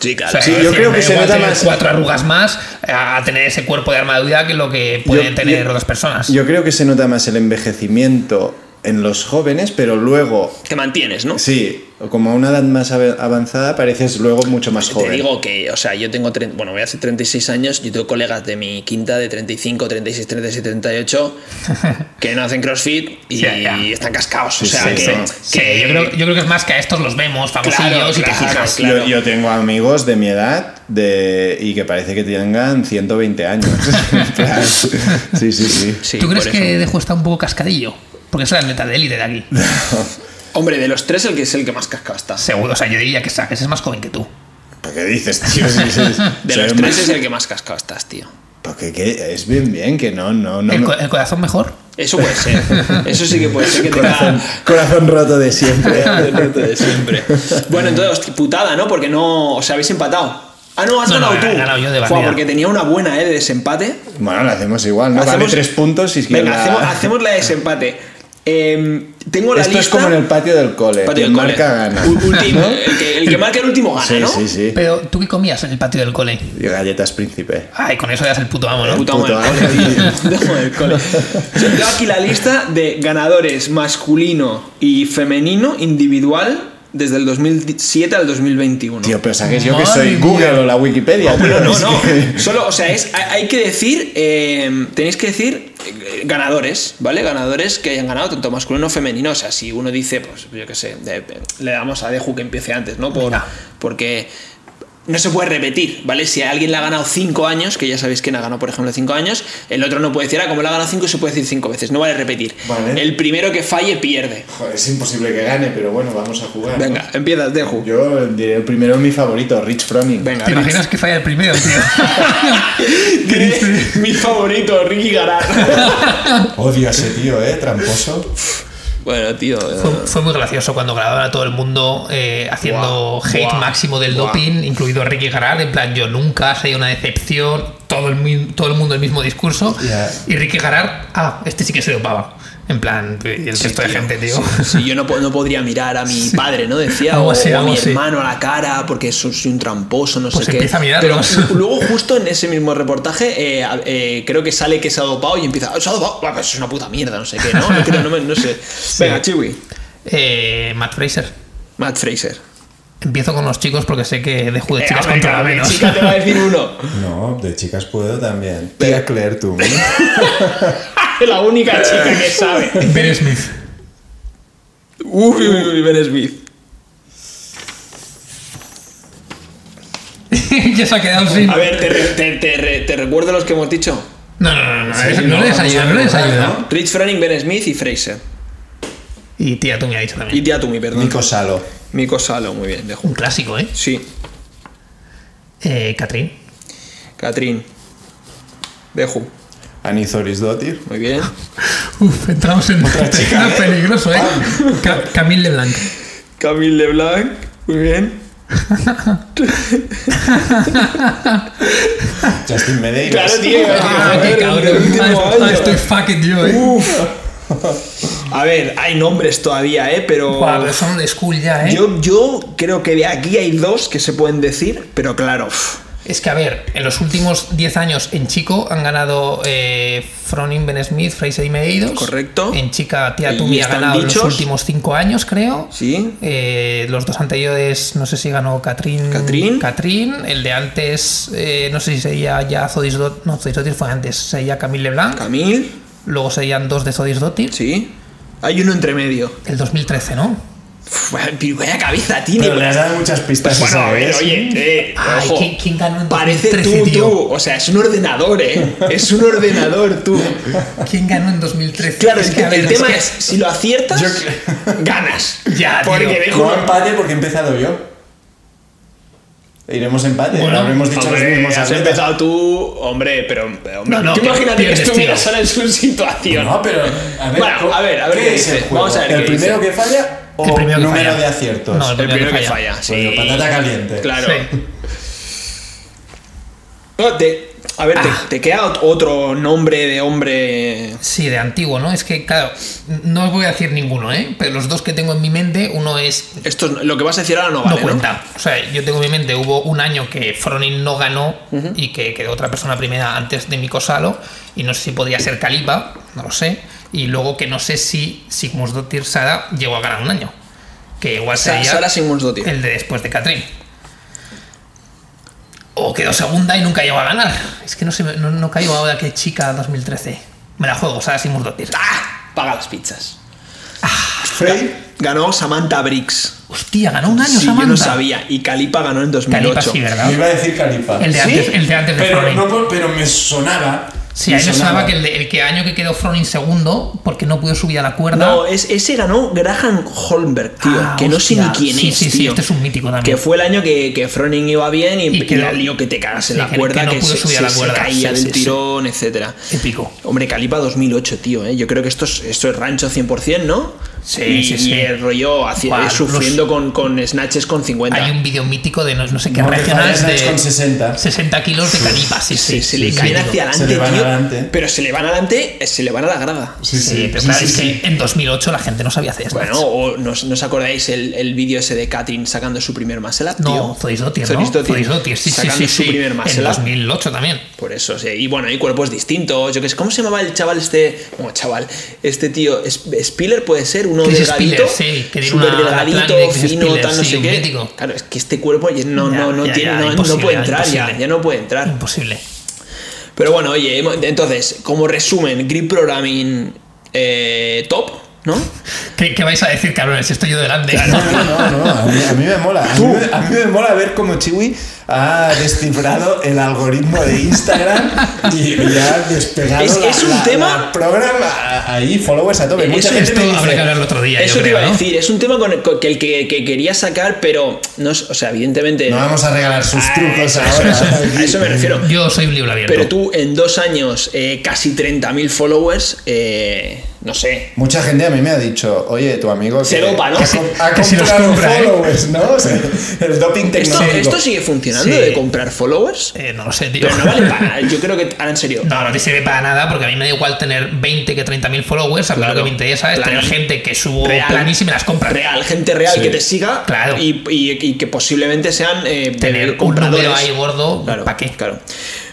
Speaker 1: Sí,
Speaker 3: O
Speaker 1: claro.
Speaker 3: sea,
Speaker 2: Sí,
Speaker 3: es
Speaker 2: yo
Speaker 3: decir,
Speaker 2: creo que se nota más-
Speaker 3: cuatro arrugas más a a tener ese cuerpo de armadura que lo que pueden
Speaker 2: Yo-
Speaker 3: tener
Speaker 2: yo-
Speaker 3: otras personas.
Speaker 2: Yo creo que se nota más el envejecimiento en los jóvenes, pero luego,
Speaker 1: Te mantienes, ¿no?
Speaker 2: sí, como a una edad más avanzada pareces luego mucho más joven.
Speaker 1: Te digo que, o sea, yo tengo, tre- bueno, voy a hacer 36 años, yo tengo colegas de mi quinta de 35, 36, 37, 38 que no hacen CrossFit y, están cascados. O sea,
Speaker 2: sí,
Speaker 1: que,
Speaker 2: sí.
Speaker 3: Sí,
Speaker 1: que-
Speaker 3: yo, creo, yo creo que es más que a estos los vemos famosillos
Speaker 1: Claro,
Speaker 3: y te
Speaker 1: claro,
Speaker 3: fijas.
Speaker 1: claro.
Speaker 2: Yo, yo tengo amigos de mi edad de, y que parece que tengan 120 años. Sí, sí, sí.
Speaker 1: Sí,
Speaker 3: ¿Tú crees que. Dejo está un poco cascadillo? Porque es el atleta de élite de aquí.
Speaker 1: Hombre, de los tres, el que es el que más cascado está.
Speaker 3: Seguro, o sea, yo diría que Saques es más joven que tú.
Speaker 2: ¿Por qué dices, tío?
Speaker 1: De los
Speaker 2: más-
Speaker 1: tres es el que más cascado estás, tío.
Speaker 2: Porque ¿qué? es bien, bien, que no, no, no.
Speaker 3: ¿El,
Speaker 2: no.
Speaker 3: co- el corazón mejor?
Speaker 1: Eso puede ser. Eso sí que puede ser que
Speaker 2: Corazón,
Speaker 1: tenga.
Speaker 2: corazón roto de siempre.
Speaker 1: De siempre. Bueno, entonces, putada, ¿no? Porque no. O sea, habéis empatado. Ah, no, has
Speaker 3: No, no,
Speaker 1: ganado
Speaker 3: he
Speaker 1: tú.
Speaker 3: ganado yo de
Speaker 1: Fua, porque tenía una buena, ¿eh? De desempate.
Speaker 2: Bueno, lo hacemos igual, ¿no? Vale
Speaker 1: Hacemos-
Speaker 2: tres puntos y es que
Speaker 1: Venga,
Speaker 2: la-
Speaker 1: hacemos, hacemos la de desempate. Em, tengo la
Speaker 2: Esto
Speaker 1: lista.
Speaker 2: es como en el patio del cole.
Speaker 1: Patio del cole.
Speaker 2: marca gana.
Speaker 1: Último, el, que, el que marca el último gana,
Speaker 2: Sí,
Speaker 1: ¿no?
Speaker 2: sí, sí.
Speaker 3: Pero tú qué comías en el patio del cole.
Speaker 2: Y galletas príncipe.
Speaker 3: Ay, con eso ya es el puto amo, ¿no?
Speaker 1: Puto amo del
Speaker 2: Puto
Speaker 1: cole,
Speaker 2: amo.
Speaker 1: tío. Puto amo del cole. Yo tengo aquí la lista de ganadores masculino y femenino individual desde el 2007 al 2021.
Speaker 2: Tío, pero sabes yo que soy. Google o la Wikipedia.
Speaker 1: No,
Speaker 2: tío,
Speaker 1: no, no. Solo, o sea, es, hay hay que decir, eh, tenéis que decir ganadores, ¿vale? Ganadores que hayan ganado tanto masculino como femenino. O sea, si uno dice, pues yo qué sé, le damos a Deju que empiece antes, ¿no? Por, porque no se puede repetir, ¿vale? Si alguien le ha ganado 5 años, que ya sabéis quién ha ganado, por ejemplo, 5 años, el otro no puede decir, ah, como le ha ganado 5, se puede decir 5 veces. No vale repetir.
Speaker 2: Vale.
Speaker 1: El primero que falle pierde.
Speaker 2: Joder, es imposible que gane, pero bueno, vamos a jugar. ¿no?
Speaker 1: Venga, empiezas, Deju.
Speaker 2: Yo diré el primero mi favorito, Rich Froning.
Speaker 1: Venga,
Speaker 3: ¿Te
Speaker 1: Rich.
Speaker 3: imaginas que falla el primero, tío?
Speaker 1: Diré mi favorito, Ricky Garar.
Speaker 2: Odio a ese tío, ¿eh? Tramposo.
Speaker 1: bueno, tío. eh,
Speaker 3: Fue, fue muy gracioso cuando grababan a todo el mundo eh, haciendo hate máximo del doping, incluido Ricky Garar, en plan yo nunca, sería una decepción, todo el, mi- todo el mundo el mismo discurso. Y Ricky Garar, ah, este sí que se dopaba. En plan, y el resto de gente, tío.
Speaker 1: Sí, yo no, no podría mirar a mi padre, ¿no? Decía,
Speaker 3: Algo
Speaker 1: o,
Speaker 3: así,
Speaker 1: o a mi hermano a la cara, porque soy un tramposo, no
Speaker 3: Pues
Speaker 1: sé qué.
Speaker 3: empieza a
Speaker 1: Pero luego, justo en ese mismo reportaje, eh, eh, creo que sale que se ha dopado y empieza, "Ah, se ha dopado, Buah, pues es una puta mierda, no sé qué, ¿no? No, creo, no, me- no sé. Venga, Chiwi.
Speaker 3: Eh, Matt Fraser.
Speaker 1: Matt Fraser.
Speaker 3: Empiezo con los chicos porque sé que de juego de
Speaker 1: Eh,
Speaker 3: chicas
Speaker 1: hombre, hombre,
Speaker 3: menos.
Speaker 1: chica te va a decir uno.
Speaker 2: No, de chicas puedo también. Tía Claire, tú.
Speaker 1: La única chica que sabe.
Speaker 3: Ben Smith.
Speaker 1: Uy, uy, uy, Ben Smith.
Speaker 3: ya se ha quedado sin.
Speaker 1: A ver, te, re- te, te re- te recuerdo los que hemos dicho.
Speaker 3: No, no, no, no,
Speaker 2: Sí,
Speaker 3: no,
Speaker 2: no,
Speaker 3: les
Speaker 2: vamos
Speaker 3: ayuda,
Speaker 2: a
Speaker 3: no les
Speaker 2: recordar,
Speaker 3: ayuda.
Speaker 2: ¿no?
Speaker 1: Rich Froning, Ben Smith y Fraser.
Speaker 3: Y tía, tú me has dicho
Speaker 1: Y
Speaker 3: también.
Speaker 1: Tia Tumi, perdón.
Speaker 2: Nico Salo.
Speaker 1: Miko Salo, muy bien, dejo.
Speaker 3: Un clásico, ¿eh?
Speaker 1: Sí.
Speaker 3: eh Catrín.
Speaker 1: Catrín. Deju.
Speaker 2: Anizoris Dotir.
Speaker 1: Muy bien.
Speaker 3: Uf, entramos en
Speaker 2: chica, ¿eh?
Speaker 3: peligroso, ¿eh? Ca- Camille Leblanc.
Speaker 1: Camille Leblanc. Muy bien.
Speaker 2: Justin Medeiros.
Speaker 1: Claro, tío.
Speaker 3: Ah,
Speaker 1: A
Speaker 3: qué cabrón. Ah, estoy fucking yo, ¿eh?
Speaker 1: Uf. A ver, hay nombres todavía, ¿eh? Pero.
Speaker 3: Pero son de school ya, ¿eh?
Speaker 1: Yo, yo creo que de aquí hay dos que se pueden decir, pero claro. uf,
Speaker 3: Es que, a ver, en los últimos 10 años en chico han ganado eh, Froning, Ben Smith, Fraser y Medeiros.
Speaker 1: Correcto.
Speaker 3: En chica, Tía Tumi ha ganado
Speaker 1: dichos.
Speaker 3: los últimos 5 años, creo.
Speaker 1: Sí.
Speaker 3: Eh, los dos anteriores, no sé si ganó Catrín.
Speaker 1: Catrín.
Speaker 3: Catrín. El de antes, eh, no sé si sería ya Zodis Dot. No, Zodis Dottir fue antes. Sería Camille Leblanc.
Speaker 1: Camille.
Speaker 3: Luego serían dos de Zodis Dottir.
Speaker 1: Sí. Hay uno entre medio.
Speaker 3: El 2013, ¿no?
Speaker 1: Vaya- pero vaya cabeza tiene.
Speaker 2: Pero le has dado muchas pistas.
Speaker 1: Bueno, a ver, oye, eh,
Speaker 3: Ay,
Speaker 1: ojo.
Speaker 3: ¿quién- quién ganó en
Speaker 1: Parece
Speaker 3: 2013,
Speaker 1: tú,
Speaker 3: tío?
Speaker 1: tú. O sea, es un ordenador, ¿eh? Es un ordenador, tú.
Speaker 3: ¿Quién ganó en 2013?
Speaker 1: Claro,
Speaker 3: Es
Speaker 1: el,
Speaker 3: que,
Speaker 1: el
Speaker 3: es
Speaker 1: tema
Speaker 3: que-
Speaker 1: es, si lo aciertas,
Speaker 2: Yo
Speaker 1: ganas.
Speaker 3: Ya, tío.
Speaker 1: Porque dejo
Speaker 2: No empate porque he empezado yo. Iremos empate.
Speaker 3: Bueno,
Speaker 2: Habremos dicho
Speaker 1: Hombre,
Speaker 2: los mismos
Speaker 1: has
Speaker 2: atletas.
Speaker 1: empezado tú, hombre, pero hombre,
Speaker 3: No, no,
Speaker 1: tú imagínate que estuvieras
Speaker 3: tío.
Speaker 1: ahora en su situación.
Speaker 2: No, pero a ver,
Speaker 1: Bueno,
Speaker 2: ¿cómo-
Speaker 1: a ver, a ver qué
Speaker 2: el
Speaker 1: dice. Vamos a ver
Speaker 2: ¿El
Speaker 1: qué
Speaker 2: primero
Speaker 1: dice.
Speaker 2: que falla o
Speaker 3: El primero
Speaker 2: número
Speaker 3: falla.
Speaker 2: de aciertos?
Speaker 3: No,
Speaker 1: el primero que falla, sí.
Speaker 2: Bueno, patata caliente.
Speaker 1: Claro.
Speaker 3: Sí.
Speaker 1: No, te- a ver, te,
Speaker 3: Ah.
Speaker 1: te queda ot- otro nombre de hombre.
Speaker 3: Sí, de antiguo, ¿no? Es que, claro, no os voy a decir ninguno, ¿eh? Pero los dos que tengo en mi mente, uno es.
Speaker 1: Esto es- lo que vas a decir ahora no vale.
Speaker 3: no cuenta. O sea, yo tengo en mi mente, hubo un año que Fronin no ganó y que quedó otra persona primera antes de Mikko Salo. Y no sé si podría ser Kalipa, no lo sé. Y luego que no sé si Sigmundsdóttir Sara llegó a ganar un año. Que igual sería
Speaker 1: Sara
Speaker 3: el de después de Catrín. O quedó segunda y nunca llegó a ganar. Es que no sé, no, no caigo ahora que chica 2013. Me la juego, Sara Sigmundsdóttir.
Speaker 1: ¡Ah! Paga las pizzas.
Speaker 2: Frey,
Speaker 1: Ganó Samantha Briggs.
Speaker 3: Hostia, ganó un año
Speaker 1: Sí,
Speaker 3: Samantha.
Speaker 1: yo no sabía. Y Calipa ganó en 2008.
Speaker 3: Calipa sí, ¿verdad?
Speaker 2: me iba a decir Califa.
Speaker 3: El de
Speaker 1: ¿Sí?
Speaker 3: antes, el de, antes de
Speaker 2: pero, no, pero me sonaba.
Speaker 3: Sí, a mí me sonaba que el, el que año que quedó Fronin segundo, porque no pudo subir a la cuerda.
Speaker 1: No, es, ese ganó Graham Holmberg, tío.
Speaker 3: Ah,
Speaker 1: que no sé ni quién
Speaker 3: Sí,
Speaker 1: es.
Speaker 3: sí, sí, este es un mítico también.
Speaker 1: Que fue el año que, que Froning iba bien y,
Speaker 3: Y
Speaker 1: y
Speaker 3: que
Speaker 1: la lío que te cagas en
Speaker 3: sí,
Speaker 1: la
Speaker 3: que-
Speaker 1: cuerda,
Speaker 3: que
Speaker 1: que,
Speaker 3: no pudo
Speaker 1: se,
Speaker 3: subir a
Speaker 1: se-
Speaker 3: la
Speaker 1: se
Speaker 3: cuerda.
Speaker 1: caía
Speaker 3: Sí,
Speaker 1: del
Speaker 3: sí, sí.
Speaker 1: tirón, etcétera.
Speaker 3: Épico.
Speaker 1: Hombre, Calipa 2008, tío. ¿eh? Yo creo que esto es, esto es rancho 100%, ¿no?
Speaker 3: Sí,
Speaker 1: y,
Speaker 3: sí, sí.
Speaker 1: y el rollo sufriendo con, con snatches con 50.
Speaker 3: Hay un vídeo mítico de no, no sé qué
Speaker 2: No, que
Speaker 3: regional
Speaker 2: falla Snatch
Speaker 3: de
Speaker 2: con 60.
Speaker 3: 60 kilos de Calipa. Sí,
Speaker 1: se,
Speaker 3: sí.
Speaker 1: se le caen hacia
Speaker 2: Se
Speaker 1: adelante, tío.
Speaker 2: Adelante.
Speaker 1: Pero se le van adelante, se le van a la grada.
Speaker 2: Sí,
Speaker 3: Sí, pero claro, es que en 2008 la gente no sabía hacer esto.
Speaker 1: Bueno, o ¿no, os- no os acordáis el, el vídeo ese de Katrin sacando su primer muscle up, tío?
Speaker 3: no, Zoisdottir, ¿no?
Speaker 1: Zoisdottir,
Speaker 3: sí, sí,
Speaker 1: Sacando
Speaker 3: sí.
Speaker 1: su
Speaker 3: sí.
Speaker 1: primer
Speaker 3: En
Speaker 1: muscle up.
Speaker 3: 2008 también.
Speaker 1: Por eso, sí. Y bueno, hay cuerpos distintos. Yo qué sé, ¿cómo se llamaba el chaval este? Bueno, chaval, este tío, ¿Es- Spiller puede ser uno
Speaker 3: Chris
Speaker 1: delgadito.
Speaker 3: Spiller, sí, que
Speaker 1: delgadito,
Speaker 3: de
Speaker 1: fino,
Speaker 3: Spiller,
Speaker 1: tal, no
Speaker 3: sí,
Speaker 1: sé qué.
Speaker 3: mítico.
Speaker 1: Claro, es que este cuerpo no,
Speaker 3: Ya,
Speaker 1: no, no
Speaker 3: ya,
Speaker 1: tiene,
Speaker 3: ya,
Speaker 1: no, no puede entrar ya, ya no puede entrar.
Speaker 3: Imposible.
Speaker 1: Pero bueno, oye, entonces, como resumen, Grip Programming eh, top, ¿no?
Speaker 3: ¿Qué, qué vais a decir, cabrones? Si estoy yo delante.
Speaker 2: No, no, no, a mí, a mí me mola. A mí, me- a mí me mola ver cómo Chiwi ha descifrado el algoritmo de Instagram y, y ha despegado
Speaker 1: Es-
Speaker 2: la,
Speaker 1: es un
Speaker 2: la-
Speaker 1: tema-
Speaker 2: la programa ahí, followers a tope. Mucha
Speaker 1: Eso-
Speaker 2: gente
Speaker 3: Esto
Speaker 2: me
Speaker 3: habrá
Speaker 2: dice,
Speaker 3: que hablarlo otro día.
Speaker 1: Eso
Speaker 3: yo
Speaker 1: te
Speaker 3: creo,
Speaker 1: iba a
Speaker 3: ¿no?
Speaker 1: decir, es un tema con el, con el que, que quería sacar, pero no o sea, evidentemente.
Speaker 2: no vamos a regalar sus
Speaker 1: Ah,
Speaker 2: trucos
Speaker 1: eso,
Speaker 2: ahora.
Speaker 1: eso, eso, a eso me refiero.
Speaker 3: Yo soy un libro abierto.
Speaker 1: Pero tú en dos años, eh, casi 30.000 followers, eh, no sé.
Speaker 2: Mucha gente a mí me ha dicho, oye, tu amigo que,
Speaker 1: Se dopa, ¿no?
Speaker 2: ha
Speaker 3: que si los
Speaker 2: comprado
Speaker 3: compra, ¿eh?
Speaker 2: followers, ¿no? O sea, el doping
Speaker 1: ¿Esto,
Speaker 2: tecnológico.
Speaker 1: esto sigue funcionando
Speaker 3: Sí.
Speaker 1: de comprar followers?
Speaker 3: Eh, no lo sé, tío.
Speaker 1: Pero no vale para. Yo creo que, ahora en serio.
Speaker 3: No, no te sirve para nada porque a mí me da igual tener 20 que 30 mil followers. A mí
Speaker 1: Claro.
Speaker 3: lo que me interesa es
Speaker 1: Plan-
Speaker 3: tener gente que subo
Speaker 1: real.
Speaker 3: planis y me las compra.
Speaker 1: Real, gente real
Speaker 2: Sí.
Speaker 1: que te siga
Speaker 3: Claro.
Speaker 1: y, y- y que posiblemente sean eh,
Speaker 3: Tener un
Speaker 1: compradores.
Speaker 3: número ahí gordo,
Speaker 1: Claro,
Speaker 3: ¿para qué?
Speaker 1: Claro.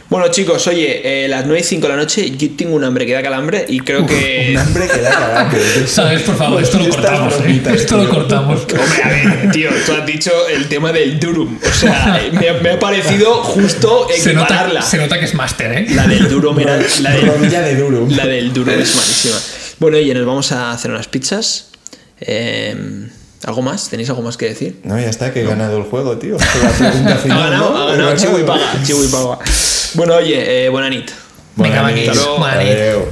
Speaker 1: Bueno, chicos, oye, eh, las 9 y 5 de la noche, yo tengo un hambre que da calambre y creo que.
Speaker 2: Un hambre que da calambre.
Speaker 3: ¿Sabes? Por favor, esto lo cortamos. ¿eh? Esto lo cortamos.
Speaker 1: Hombre, a ver, tío, tú has dicho el tema del Durum. O sea, me, ha- me ha parecido justo
Speaker 3: Se nota,
Speaker 1: equipararla.
Speaker 3: se nota que es máster, ¿eh?
Speaker 1: La del Durum era. La del,
Speaker 2: Rodilla de Durum.
Speaker 1: la del Durum es malísima. Bueno, oye, nos vamos a hacer unas pizzas. Eh, ¿Algo más? ¿Tenéis algo más que decir?
Speaker 2: No, ya está, que he ganado el juego, tío. La pregunta
Speaker 1: Ha
Speaker 2: final,
Speaker 1: ganado,
Speaker 2: ¿no?
Speaker 1: ha ganado,
Speaker 2: ganado.
Speaker 1: Chihu y paga, Chihu y paga. Bueno, oye, eh, buena nit.
Speaker 3: Venga,
Speaker 2: Buena
Speaker 3: Maquis.
Speaker 2: nit.
Speaker 3: Buena nit.
Speaker 2: Adeu.